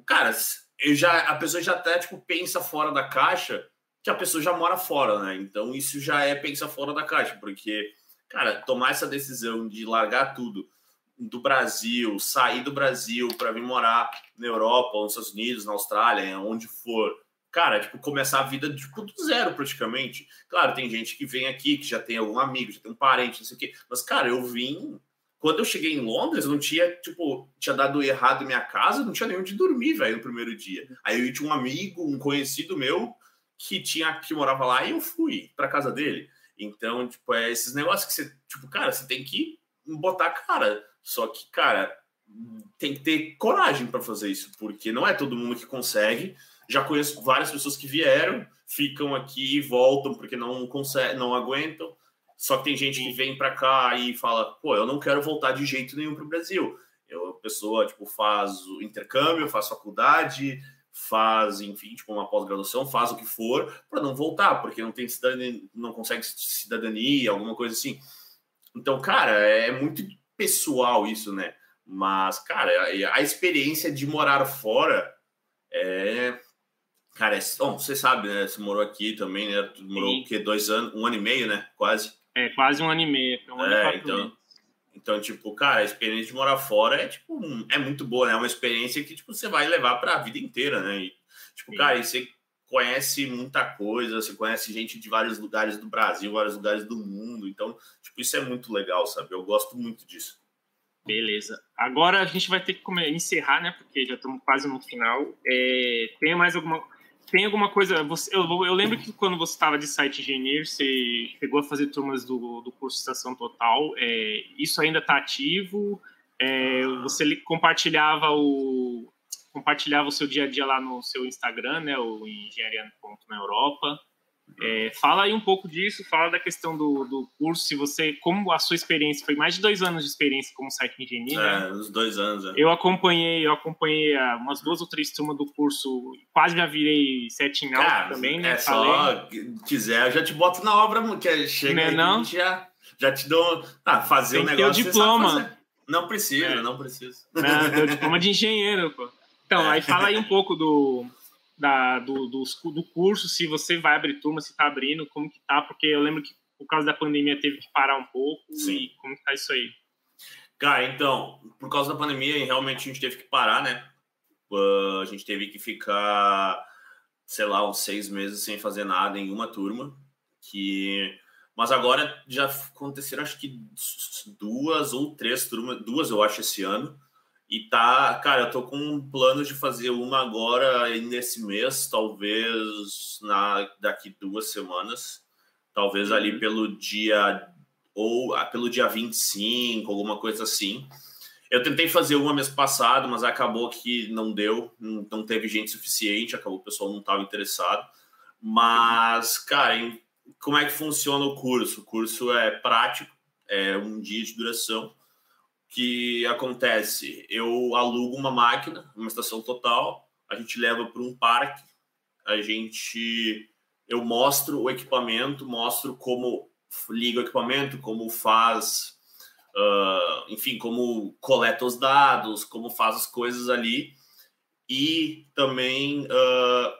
Cara, eu já, a pessoa já até, tipo, pensa fora da caixa, que a pessoa já mora fora, né? Então isso já é pensa fora da caixa, porque, cara, tomar essa decisão de largar tudo do Brasil, sair do Brasil para vir morar na Europa, nos Estados Unidos, na Austrália, onde for. Cara, tipo, começar a vida tipo, do zero praticamente. Claro, tem gente que vem aqui, que já tem algum amigo, já tem um parente, não sei o quê. Mas, cara, eu vim. Quando eu cheguei em Londres, não tinha, tipo, tinha dado errado minha casa, não tinha nem onde dormir, velho, no primeiro dia. Aí eu tinha um amigo, um conhecido meu, que tinha que morava lá e eu fui para casa dele. Então, tipo, é esses negócios que você, tipo, cara, você tem que botar a cara. Só que, cara, tem que ter coragem para fazer isso, porque não é todo mundo que consegue. Já conheço várias pessoas que vieram, ficam aqui e voltam porque não conseguem, não aguentam. Só que tem gente que vem para cá e fala: pô, eu não quero voltar de jeito nenhum para o Brasil. Eu, a pessoa tipo, faz o intercâmbio, faz faculdade, faz, enfim, tipo, uma pós-graduação, faz o que for para não voltar, porque não tem cidadania, não consegue cidadania, alguma coisa assim. Então, cara, é muito pessoal isso, né? Mas, cara, a, experiência de morar fora é. Cara, é, bom, você sabe, né? Você morou aqui também, né? Morou Sim. o quê? Dois anos, um ano e meio, né? Quase. É, quase um ano e meio. Um ano é, então, então, tipo, cara, a experiência de morar fora é, tipo, é muito boa, né? É uma experiência que, tipo, você vai levar para a vida inteira, né? E, tipo, Sim. cara, e você conhece muita coisa, você conhece gente de vários lugares do Brasil, vários lugares do mundo. Então, tipo, isso é muito legal, sabe? Eu gosto muito disso. Beleza. Agora a gente vai ter que encerrar, né? Porque já estamos quase no final. É, tem mais alguma tem alguma coisa. Você, eu, eu lembro que quando você estava de site engenheiro, você chegou a fazer turmas do, do curso Estação Total. É, isso ainda está ativo? É, você compartilhava o, compartilhava o seu dia a dia lá no seu Instagram, né, o Engenharia na Europa. É, fala aí um pouco disso, fala da questão do, do curso, se você, como a sua experiência, foi mais de dois anos de experiência como site engenheiro. É, né? uns dois anos. É. Eu acompanhei, eu acompanhei ah, umas duas ou três turmas do curso, quase já virei setting out também, né? É só, quiser, eu já te boto na obra, que chega não é não? já, já te dou, ah, fazer o um negócio. Tem o diploma. Não precisa, é. não precisa. Não, (laughs) diploma de engenheiro, pô. Então, aí fala aí um pouco do, da, do, do, do curso, se você vai abrir turma, se está abrindo, como que tá, porque eu lembro que por causa da pandemia teve que parar um pouco. Sim. como que tá isso aí? Cara, então, por causa da pandemia, realmente a gente teve que parar, né? Uh, a gente teve que ficar, sei lá, uns seis meses sem fazer nada em uma turma. Que... Mas agora já aconteceram, acho que duas ou três turmas, duas eu acho, esse ano. E tá, cara, eu tô com um plano de fazer uma agora nesse mês, talvez na daqui duas semanas, talvez ali uhum. pelo dia ou ah, pelo dia 25, alguma coisa assim. Eu tentei fazer uma mês passado, mas acabou que não deu, não, teve gente suficiente, acabou o pessoal não estava interessado. Mas, cara, como é que funciona o curso? O curso é prático, é um dia de duração que acontece? Eu alugo uma máquina, uma estação total, a gente leva para um parque, a gente eu mostro o equipamento, mostro como liga o equipamento, como faz, uh, enfim, como coleta os dados, como faz as coisas ali. E também, uh,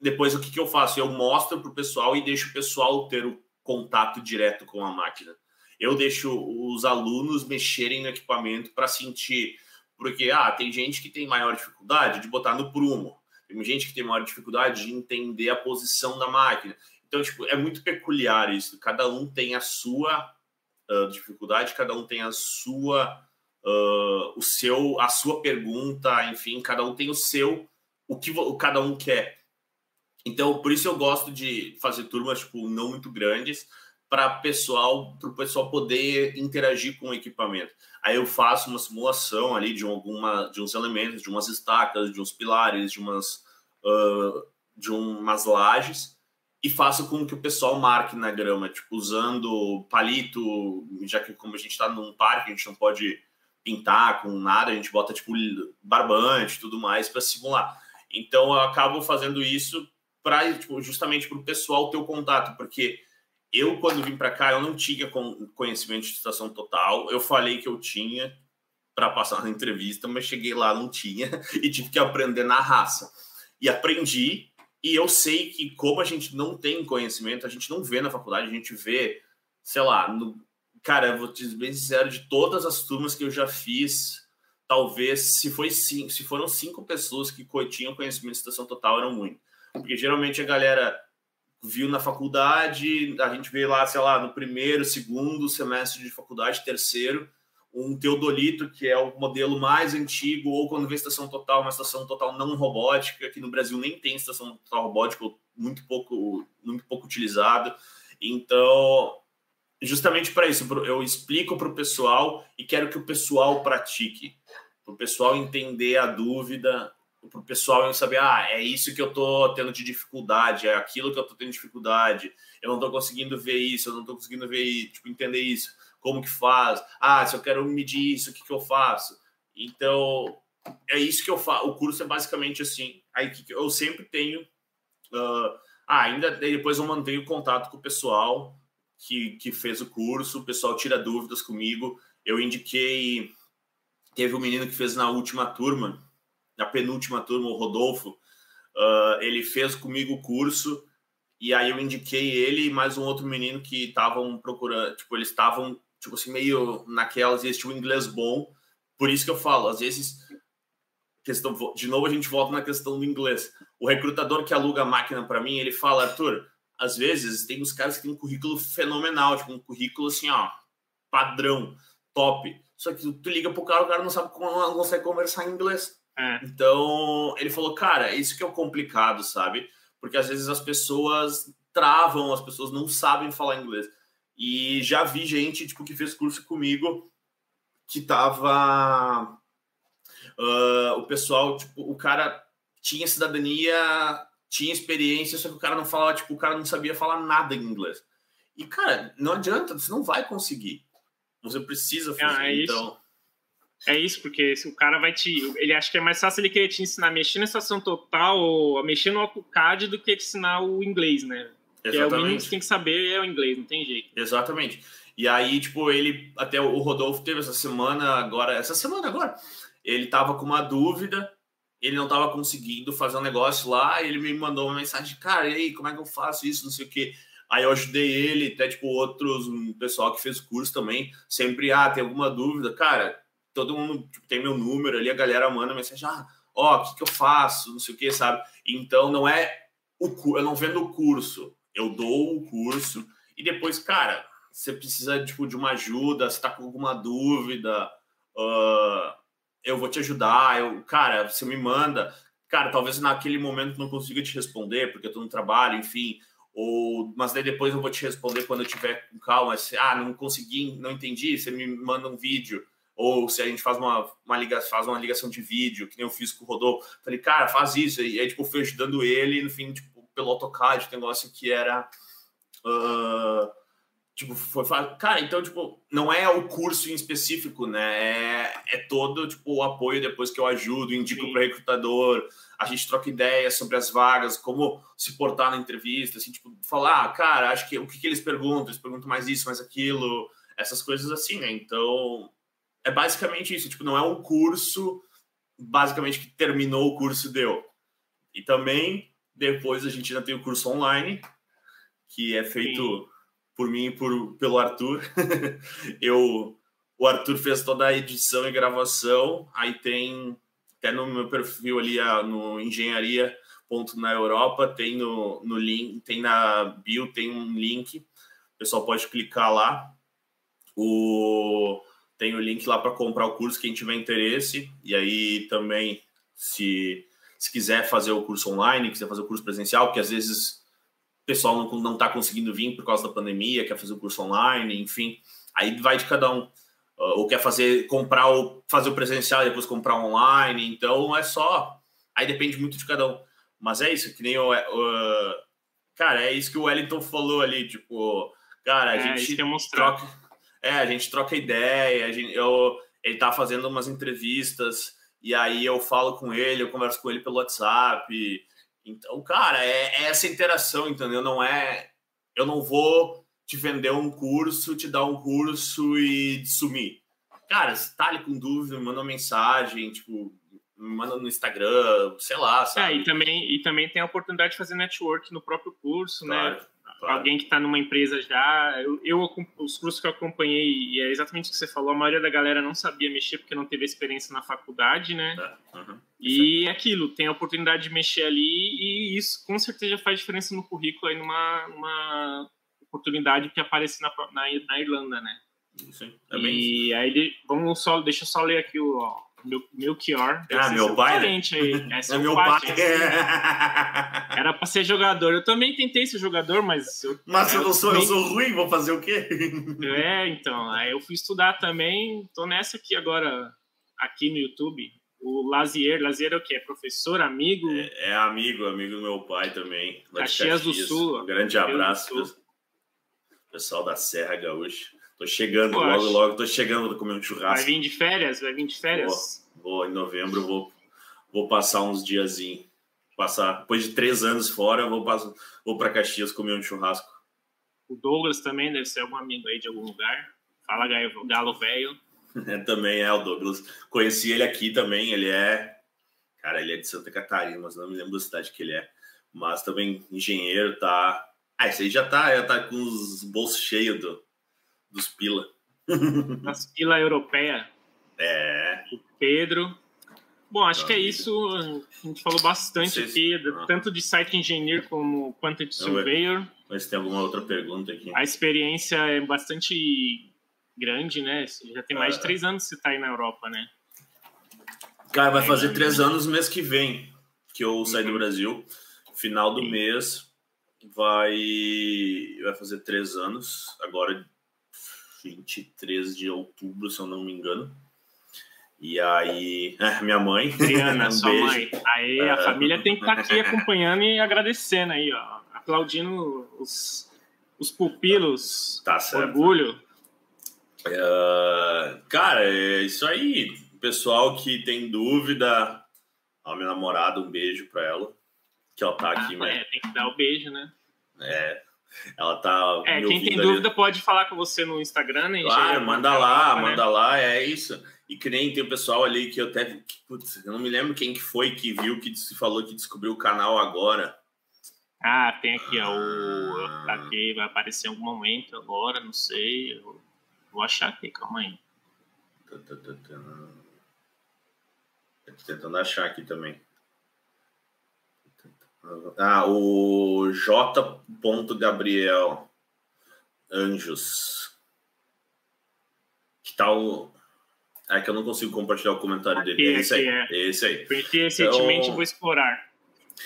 depois, o que, que eu faço? Eu mostro para o pessoal e deixo o pessoal ter o contato direto com a máquina eu deixo os alunos mexerem no equipamento para sentir, porque ah, tem gente que tem maior dificuldade de botar no prumo, tem gente que tem maior dificuldade de entender a posição da máquina. Então, tipo, é muito peculiar isso. Cada um tem a sua uh, dificuldade, cada um tem a sua, uh, o seu, a sua pergunta, enfim, cada um tem o seu, o que cada um quer. Então, por isso eu gosto de fazer turmas tipo não muito grandes, para pessoal, o pessoal poder interagir com o equipamento. Aí eu faço uma simulação ali de alguma, de uns elementos, de umas estacas, de uns pilares, de umas, uh, de umas lajes e faço com que o pessoal marque na grama, tipo usando palito, já que como a gente está num parque, a gente não pode pintar com nada, a gente bota tipo barbante, tudo mais para simular. Então eu acabo fazendo isso para tipo, justamente para o pessoal ter o contato, porque eu quando vim para cá eu não tinha conhecimento de situação total. Eu falei que eu tinha para passar na entrevista, mas cheguei lá não tinha (laughs) e tive que aprender na raça. E aprendi e eu sei que como a gente não tem conhecimento, a gente não vê na faculdade, a gente vê, sei lá, no, cara, eu vou te dizer bem sincero, de todas as turmas que eu já fiz, talvez se foi cinco, se foram cinco pessoas que tinham conhecimento de situação total, eram muito. Porque geralmente a galera viu na faculdade, a gente vê lá, sei lá, no primeiro, segundo semestre de faculdade, terceiro, um teodolito, que é o modelo mais antigo, ou quando vê estação total, uma estação total não robótica, que no Brasil nem tem estação total robótica, muito pouco, muito pouco utilizado. Então, justamente para isso, eu explico para o pessoal e quero que o pessoal pratique, para o pessoal entender a dúvida, para o pessoal saber, ah, é isso que eu estou tendo de dificuldade, é aquilo que eu estou tendo dificuldade, eu não estou conseguindo ver isso, eu não estou conseguindo ver, tipo, entender isso como que faz, ah, se eu quero medir isso, o que, que eu faço? Então, é isso que eu faço. O curso é basicamente assim. Aí que eu sempre tenho. Uh, ah, ainda depois eu mantenho contato com o pessoal que, que fez o curso, o pessoal tira dúvidas comigo. Eu indiquei. Teve um menino que fez na última turma, na penúltima turma, o Rodolfo. Uh, ele fez comigo o curso e aí eu indiquei ele e mais um outro menino que estavam procurando, tipo, eles estavam tipo assim, meio naquelas, esse tipo inglês bom. Por isso que eu falo, às vezes, questão, de novo a gente volta na questão do inglês. O recrutador que aluga a máquina para mim, ele fala, Arthur, às vezes tem os caras que têm um currículo fenomenal, tipo um currículo assim, ó, padrão, top. Só que tu liga pro cara, o cara não sabe como não consegue conversar em inglês. É. Então, ele falou, cara, isso que é o complicado, sabe? Porque às vezes as pessoas travam, as pessoas não sabem falar inglês. E já vi gente tipo, que fez curso comigo que tava. Uh, o pessoal, tipo, o cara tinha cidadania, tinha experiência, só que o cara não falava, tipo, o cara não sabia falar nada em inglês. E, cara, não adianta, você não vai conseguir. Você precisa fazer. Ah, é então. Isso. É isso, porque o cara vai te. Ele acha que é mais fácil ele querer te ensinar a mexer na estação total ou a mexer no AutoCAD do que te ensinar o inglês, né? Exatamente. é o mínimo que você tem que saber é o inglês, não tem jeito. Exatamente. E aí, tipo, ele, até o Rodolfo teve essa semana agora, essa semana agora, ele tava com uma dúvida, ele não tava conseguindo fazer um negócio lá, ele me mandou uma mensagem, cara, e aí, como é que eu faço isso, não sei o quê. Aí eu ajudei ele, até, tipo, outros, um pessoal que fez curso também, sempre, ah, tem alguma dúvida, cara, todo mundo tipo, tem meu número ali, a galera manda mensagem, ah, ó, o que que eu faço, não sei o que, sabe? Então, não é o eu não vendo o curso, eu dou o curso e depois, cara, você precisa tipo, de uma ajuda, você está com alguma dúvida, uh, eu vou te ajudar. Eu, cara, você me manda. Cara, talvez naquele momento não consiga te responder, porque eu estou no trabalho, enfim. Ou, mas daí depois eu vou te responder quando eu tiver com calma. Se, ah, não consegui, não entendi, você me manda um vídeo. Ou se a gente faz uma, uma, liga, faz uma ligação de vídeo, que nem eu fiz com o Rodolfo. Falei, cara, faz isso. E aí, tipo, fui ajudando ele, no fim, tipo, pelo AutoCAD, um negócio que era. Uh, tipo, foi Cara, então, tipo, não é o curso em específico, né? É, é todo, tipo, o apoio depois que eu ajudo, indico para o recrutador, a gente troca ideias sobre as vagas, como se portar na entrevista, assim, tipo, falar, ah, cara, acho que o que, que eles perguntam? Eles perguntam mais isso, mais aquilo, essas coisas assim, né? Então, é basicamente isso, tipo, não é um curso, basicamente, que terminou o curso deu. E também depois a gente ainda tem o curso online, que é feito Sim. por mim e por, pelo Arthur. (laughs) eu, o Arthur fez toda a edição e gravação. Aí tem até no meu perfil ali no engenharia ponto na Europa tem no, no link tem na bio tem um link o pessoal pode clicar lá o tem o link lá para comprar o curso quem tiver interesse e aí também se se quiser fazer o curso online, quiser fazer o curso presencial, porque às vezes o pessoal não, não tá conseguindo vir por causa da pandemia, quer fazer o curso online, enfim, aí vai de cada um. Uh, ou quer fazer, comprar o, fazer o presencial e depois comprar online, então é só, aí depende muito de cada um. Mas é isso, que nem o, uh, cara, é isso que o Wellington falou ali, tipo, cara, a é, gente troca, é, a gente troca ideia, a gente, eu, ele tá fazendo umas entrevistas e aí eu falo com ele, eu converso com ele pelo WhatsApp. Então, cara, é, é essa interação, entendeu? Não é. Eu não vou te vender um curso, te dar um curso e sumir. Cara, se tá ali com dúvida, manda uma mensagem, tipo, me manda no Instagram, sei lá, sabe? É, e também, e também tem a oportunidade de fazer network no próprio curso, né? claro. né? Claro. alguém que está numa empresa já. Eu, eu, os cursos que eu acompanhei, e é exatamente o que você falou, a maioria da galera não sabia mexer porque não teve experiência na faculdade, né? É. Uhum. E é aquilo, tem a oportunidade de mexer ali, e isso com certeza faz diferença no currículo aí numa, numa oportunidade que aparece na, na, na Irlanda, né? Sim, é e aí, vamos só, deixa eu só ler aqui o. Ó, meu, Melchior. Ah, (laughs) meu pai? Né? Aí. É, é meu pai. (laughs) Era pra ser jogador. Eu também tentei ser jogador, mas. Eu, mas eu, não sou, eu sou ruim, vou fazer o quê? (laughs) É, então. Aí eu fui estudar também. Tô nessa aqui agora, aqui no YouTube. O Lazier. Lazier é o quê? É professor, amigo? É, é amigo, amigo do meu pai também. Caxias, Caxias, do Sul. Um grande abraço, pessoal da Serra Gaúcha. Tô chegando, Poxa. logo, logo, tô chegando pra comer um churrasco. Vai vir de férias? Vai vir de férias? Vou, vou em novembro, vou, vou passar uns diazinhos. Passar, depois de três anos fora, vou, passar, vou pra Caxias comer um churrasco. O Douglas também deve ser algum amigo aí de algum lugar. Fala, Galo Velho. É, (laughs) também é o Douglas. Conheci ele aqui também, ele é. Cara, ele é de Santa Catarina, mas não me lembro da cidade que ele é. Mas também engenheiro, tá. Ah, esse aí já tá, já tá com os bolsos cheios do, dos pila. (laughs) Das pila europeia. É. O Pedro. Bom, acho que é isso. A gente falou bastante aqui, ah. tanto de site engineer como quanto surveyor. Mas tem alguma outra pergunta aqui? A experiência é bastante grande, né? Já tem mais de ah. três anos que você está aí na Europa, né? Cara, vai fazer é, três anos no mês que vem que eu saí uhum. do Brasil. Final do Sim. mês vai, vai fazer três anos. Agora, 23 de outubro, se eu não me engano. E aí, (laughs) é, minha mãe. (laughs) Adriana, um sua beijo. mãe. Aí a é. família (laughs) tem que estar tá aqui acompanhando e agradecendo aí, ó. Aplaudindo os, os pupilos. Tá certo. Orgulho. Uh, cara, é isso aí. Pessoal que tem dúvida, a minha namorada, um beijo pra ela. Que ela tá aqui, ah, É, tem que dar o beijo, né? É, ela tá. É, quem tem dúvida ali. pode falar com você no Instagram, né? Claro, manda lá, né? manda lá, é isso. E que nem tem o pessoal ali que eu até. Putz, eu não me lembro quem que foi que viu, que se falou que descobriu o canal agora. Ah, tem aqui, ó. O, ah. aqui vai aparecer em algum momento agora, não sei. Eu vou achar aqui, calma aí. Tô, tô, tô. tô tentando achar aqui também. Ah, o J. Gabriel Anjos. Que tal. É que eu não consigo compartilhar o comentário aqui, dele. É esse aí. É. Esse aí. Porque recentemente então, vou explorar.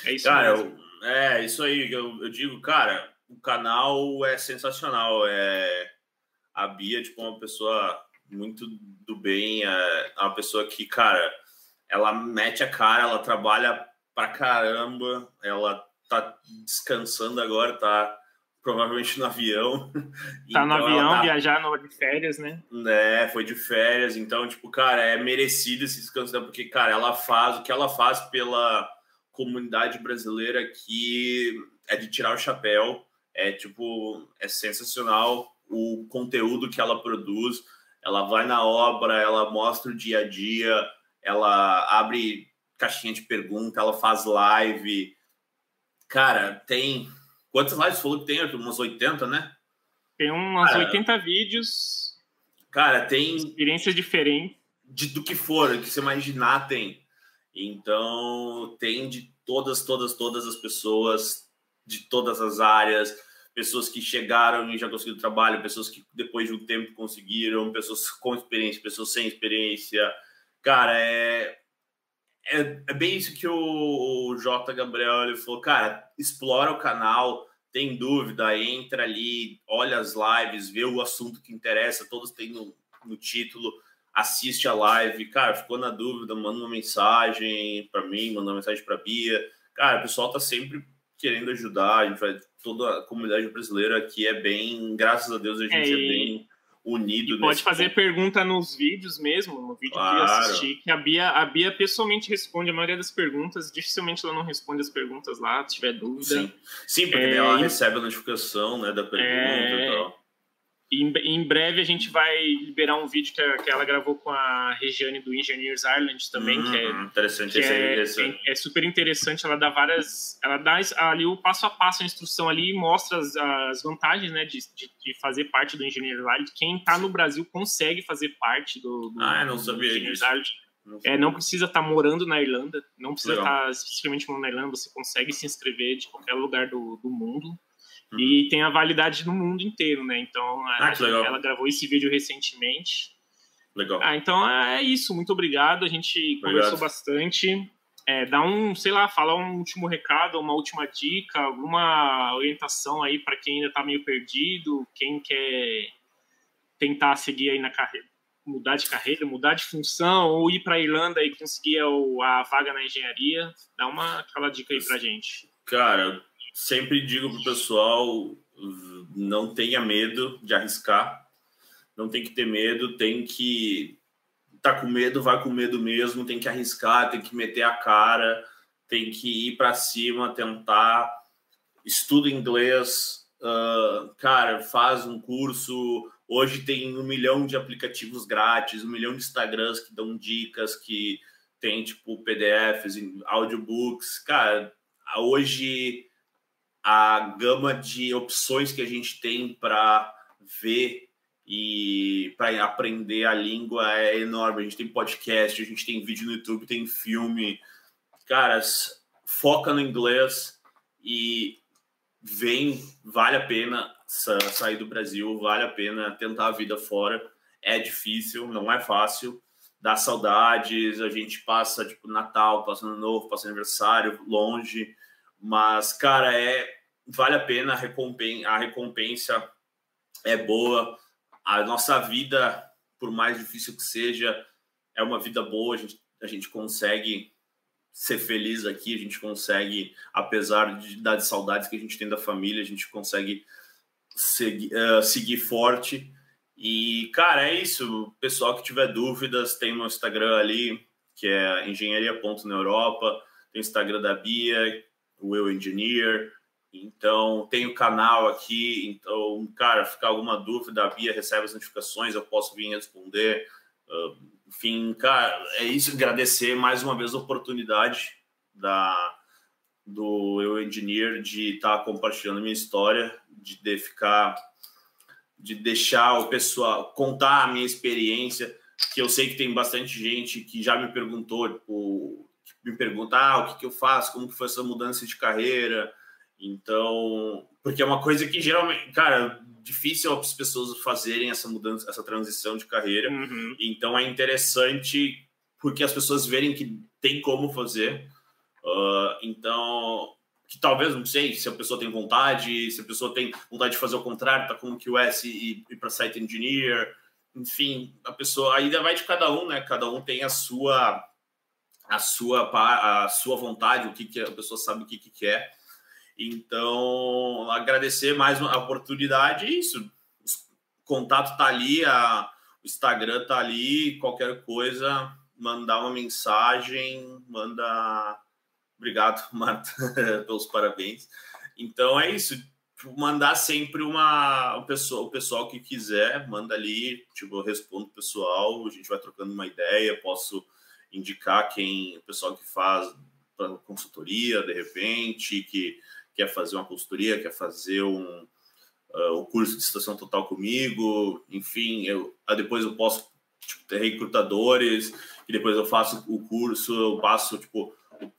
É isso cara. Eu, é, isso aí. Eu, eu digo, cara, o canal é sensacional. É, a Bia, tipo, uma pessoa muito do bem. É uma pessoa que, cara, ela mete a cara, ela trabalha pra caramba. Ela tá descansando agora, tá provavelmente no avião. (laughs) Tá então, no avião, tá... viajar no, de férias, né? É, foi de férias. Então, tipo, cara, é merecido esse descanso dela, porque, cara, ela faz o que ela faz pela comunidade brasileira que é de tirar o chapéu. É, tipo, é sensacional o conteúdo que ela produz. Ela vai na obra, ela mostra o dia a dia, ela abre caixinha de pergunta, ela faz live. Cara, tem. Quantas lives falou que tem, Arthur? Umas 80, né? Tem umas cara, 80 vídeos. Cara, tem. Experiências diferentes. De, do que for, que você imaginar tem. Então, tem de todas, todas, todas as pessoas, de todas as áreas, pessoas que chegaram e já conseguiram trabalho, pessoas que depois de um tempo conseguiram, pessoas com experiência, pessoas sem experiência. Cara, é, é, é bem isso que o, o J. Gabriel ele falou, cara, explora o canal, tem dúvida, entra ali, olha as lives, vê o assunto que interessa, todos têm no, no título, assiste a live, cara, ficou na dúvida, manda uma mensagem para mim, manda uma mensagem para Bia. Cara, o pessoal tá sempre querendo ajudar, a gente vai, toda a comunidade brasileira aqui é bem, graças a Deus a gente é, é bem unido. pode fazer ponto. pergunta nos vídeos mesmo, no vídeo claro. que eu assisti, que a Bia, a Bia pessoalmente responde a maioria das perguntas, dificilmente ela não responde as perguntas lá, se tiver dúvida. Sim, Sim porque é, ela recebe a notificação né, da pergunta é, e tal. Em, em, breve a gente vai liberar um vídeo que, que, ela gravou com a Regiane do Engineers Ireland também, que, é, uhum, interessante, que é, é, é, super interessante. Ela dá várias. Ela dá ali o passo a passo, a instrução ali e mostra as, as vantagens né, de, de, de, fazer parte do Engineers Ireland. Quem está no Brasil consegue fazer parte do, do, ah, não sabia do Engineers Ireland. Não, é, não precisa estar tá morando na Irlanda, não precisa estar tá especificamente morando na Irlanda, você consegue se inscrever de qualquer lugar do, do mundo. Uhum. E tem a validade no mundo inteiro, né? Então, ah, ela gravou esse vídeo recentemente. Legal. Ah, então é isso. Muito obrigado. A gente obrigado. conversou bastante. É, dá um, sei lá, falar um último recado, uma última dica, alguma orientação aí para quem ainda está meio perdido, quem quer tentar seguir aí na carreira, mudar de carreira, mudar de função, ou ir para a Irlanda e conseguir a vaga na engenharia. Dá uma aquela dica aí para gente. Cara, sempre digo pro pessoal não tenha medo de arriscar, não tem que ter medo, tem que tá com medo, vai com medo mesmo, tem que arriscar, tem que meter a cara, tem que ir para cima, tentar, estuda inglês, uh, cara, faz um curso. Hoje tem um milhão de aplicativos grátis, um milhão de Instagrams que dão dicas, que tem tipo PDFs, audiobooks, cara. Hoje a gama de opções que a gente tem para ver e para aprender a língua é enorme. A gente tem podcast, a gente tem vídeo no YouTube, tem filme. Caras, foca no inglês e vem, vale a pena sair do Brasil, vale a pena tentar a vida fora. É difícil, não é fácil, dá saudades, a gente passa tipo Natal, passa Ano Novo, passa aniversário longe, mas cara, é vale a pena, a recompensa, a recompensa é boa. A nossa vida, por mais difícil que seja, é uma vida boa. A gente, a gente consegue ser feliz aqui, a gente consegue, apesar de, das saudades que a gente tem da família, a gente consegue seguir, uh, seguir forte. E, cara, é isso. Pessoal que tiver dúvidas, tem no Instagram ali, que é engenharia.neuropa, tem o Instagram da Bia, o Eu Engineer, então, tem o canal aqui. Então, cara, ficar alguma dúvida, a Bia recebe as notificações, eu posso vir responder. Uh, enfim, cara, é isso. Agradecer mais uma vez a oportunidade da do Eu Engineer de estar tá compartilhando minha história, de, de ficar, de deixar o pessoal contar a minha experiência. Que eu sei que tem bastante gente que já me perguntou, tipo, me pergunta, ah, o que, que eu faço, como que foi essa mudança de carreira então, porque é uma coisa que geralmente, cara, difícil as pessoas fazerem essa mudança, essa transição de carreira. Uhum. Então é interessante porque as pessoas verem que tem como fazer. Uh, então, que talvez, não sei, se a pessoa tem vontade, se a pessoa tem vontade de fazer o contrário, tá como QS e ir para site engineer, enfim, a pessoa ainda vai de cada um, né? Cada um tem a sua a sua a sua vontade, o que, que a pessoa sabe o que, que quer. Então, agradecer mais uma oportunidade, é isso. O contato tá ali, a, o Instagram tá ali, qualquer coisa, mandar uma mensagem, manda. Obrigado, (laughs) Marta, pelos parabéns. Então é isso. Tipo, mandar sempre uma o pessoal, o pessoal que quiser, manda ali, tipo, eu respondo o pessoal, a gente vai trocando uma ideia, posso indicar quem o pessoal que faz consultoria de repente, que quer fazer uma consultoria, quer fazer um, uh, curso de situação total comigo, enfim, eu, depois eu posso tipo, ter recrutadores, e depois eu faço o curso, eu passo, tipo,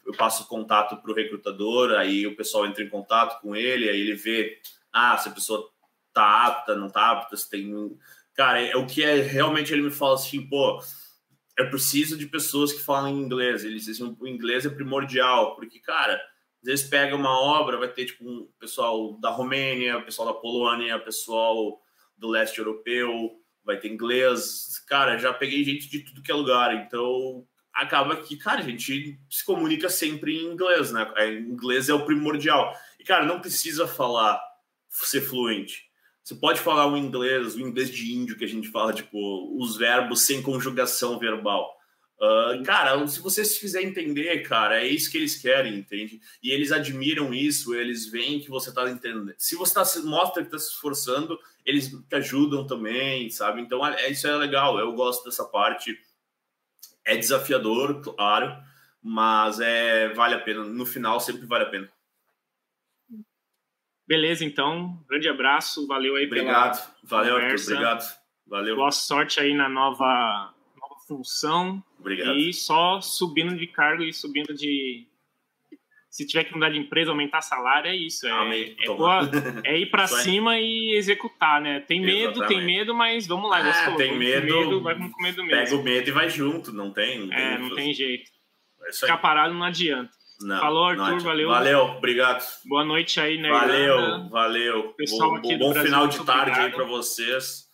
eu passo contato para o recrutador, aí o pessoal entra em contato com ele, aí ele vê, ah, se a pessoa tá apta, não tá apta, se tem... Cara, é o que é, realmente ele me fala assim, pô, eu preciso de pessoas que falam inglês, eles dizem, o inglês é primordial, porque, cara às vezes pega uma obra, vai ter tipo um pessoal da Romênia, pessoal da Polônia, pessoal do leste europeu, vai ter inglês. Cara, já peguei gente de tudo que é lugar, então acaba que, cara, a gente se comunica sempre em inglês, né? É, inglês é o primordial. E, cara, não precisa falar, ser fluente. Você pode falar o inglês, o inglês de índio que a gente fala, tipo, os verbos sem conjugação verbal. Uh, cara, se você se fizer entender, cara, é isso que eles querem, entende? E eles admiram isso, eles veem que você está entendendo. Se você tá, mostra que está se esforçando, eles te ajudam também, sabe? Então, é, isso é legal, eu gosto dessa parte. É desafiador, claro, mas é vale a pena. No final, sempre vale a pena. Beleza, então, grande abraço, valeu aí obrigado, pela valeu, conversa. Arthur, obrigado, valeu. Boa sorte aí na nova função Obrigado. e só subindo de cargo e subindo de. Se tiver que mudar de empresa, aumentar salário, é isso. É, Amém. é, boa, (laughs) é ir para cima e executar, né? Tem medo, Exatamente. tem medo, mas vamos lá. Ah, tem medo, medo, vai com medo mesmo. Pega o medo e vai junto, não tem. Não tem é, não tem jeito. É Ficar parado não adianta. Não, Falou, Arthur, valeu. Valeu, obrigado. Boa noite aí, né? Valeu, valeu. Pessoal bom, aqui bom Brasil, final de tarde obrigado. aí para vocês.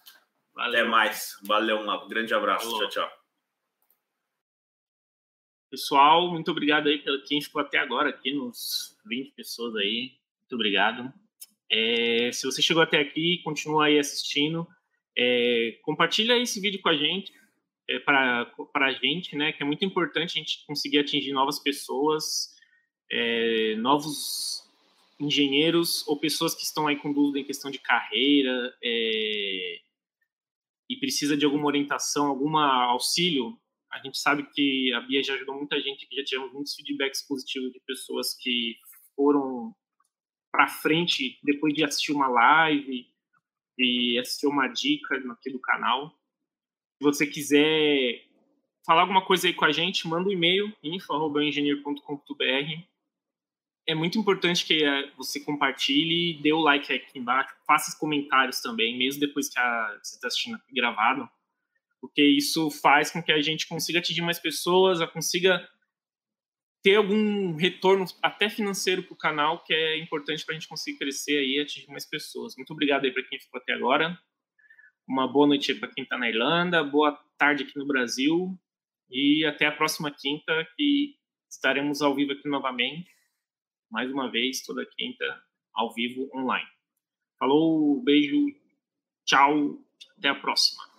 Valeu. Até mais. Valeu, um grande abraço. Falou. Tchau, tchau. Pessoal, muito obrigado aí pelo quem ficou até agora aqui, nos 20 pessoas aí. Muito obrigado. É, se você chegou até aqui, continua aí assistindo. É, compartilha esse vídeo com a gente, é, para a gente, né? Que é muito importante a gente conseguir atingir novas pessoas, é, novos engenheiros ou pessoas que estão aí com dúvida em questão de carreira é, e precisa de alguma orientação, algum auxílio a gente sabe que a Bia já ajudou muita gente, que já tivemos muitos feedbacks positivos de pessoas que foram para frente depois de assistir uma live e assistir uma dica aqui do canal. Se você quiser falar alguma coisa aí com a gente, manda um e-mail info@engineer.com.br. É muito importante que eh, você compartilhe, dê o like aqui embaixo, faça comentários também, mesmo depois que a, você está assistindo gravado porque isso faz com que a gente consiga atingir mais pessoas, a consiga ter algum retorno até financeiro para o canal, que é importante para a gente conseguir crescer aí e atingir mais pessoas. Muito obrigado aí para quem ficou até agora. Uma boa noite para quem está na Irlanda, boa tarde aqui no Brasil e até a próxima quinta que estaremos ao vivo aqui novamente, mais uma vez toda quinta ao vivo online. Falou, beijo, tchau, até a próxima.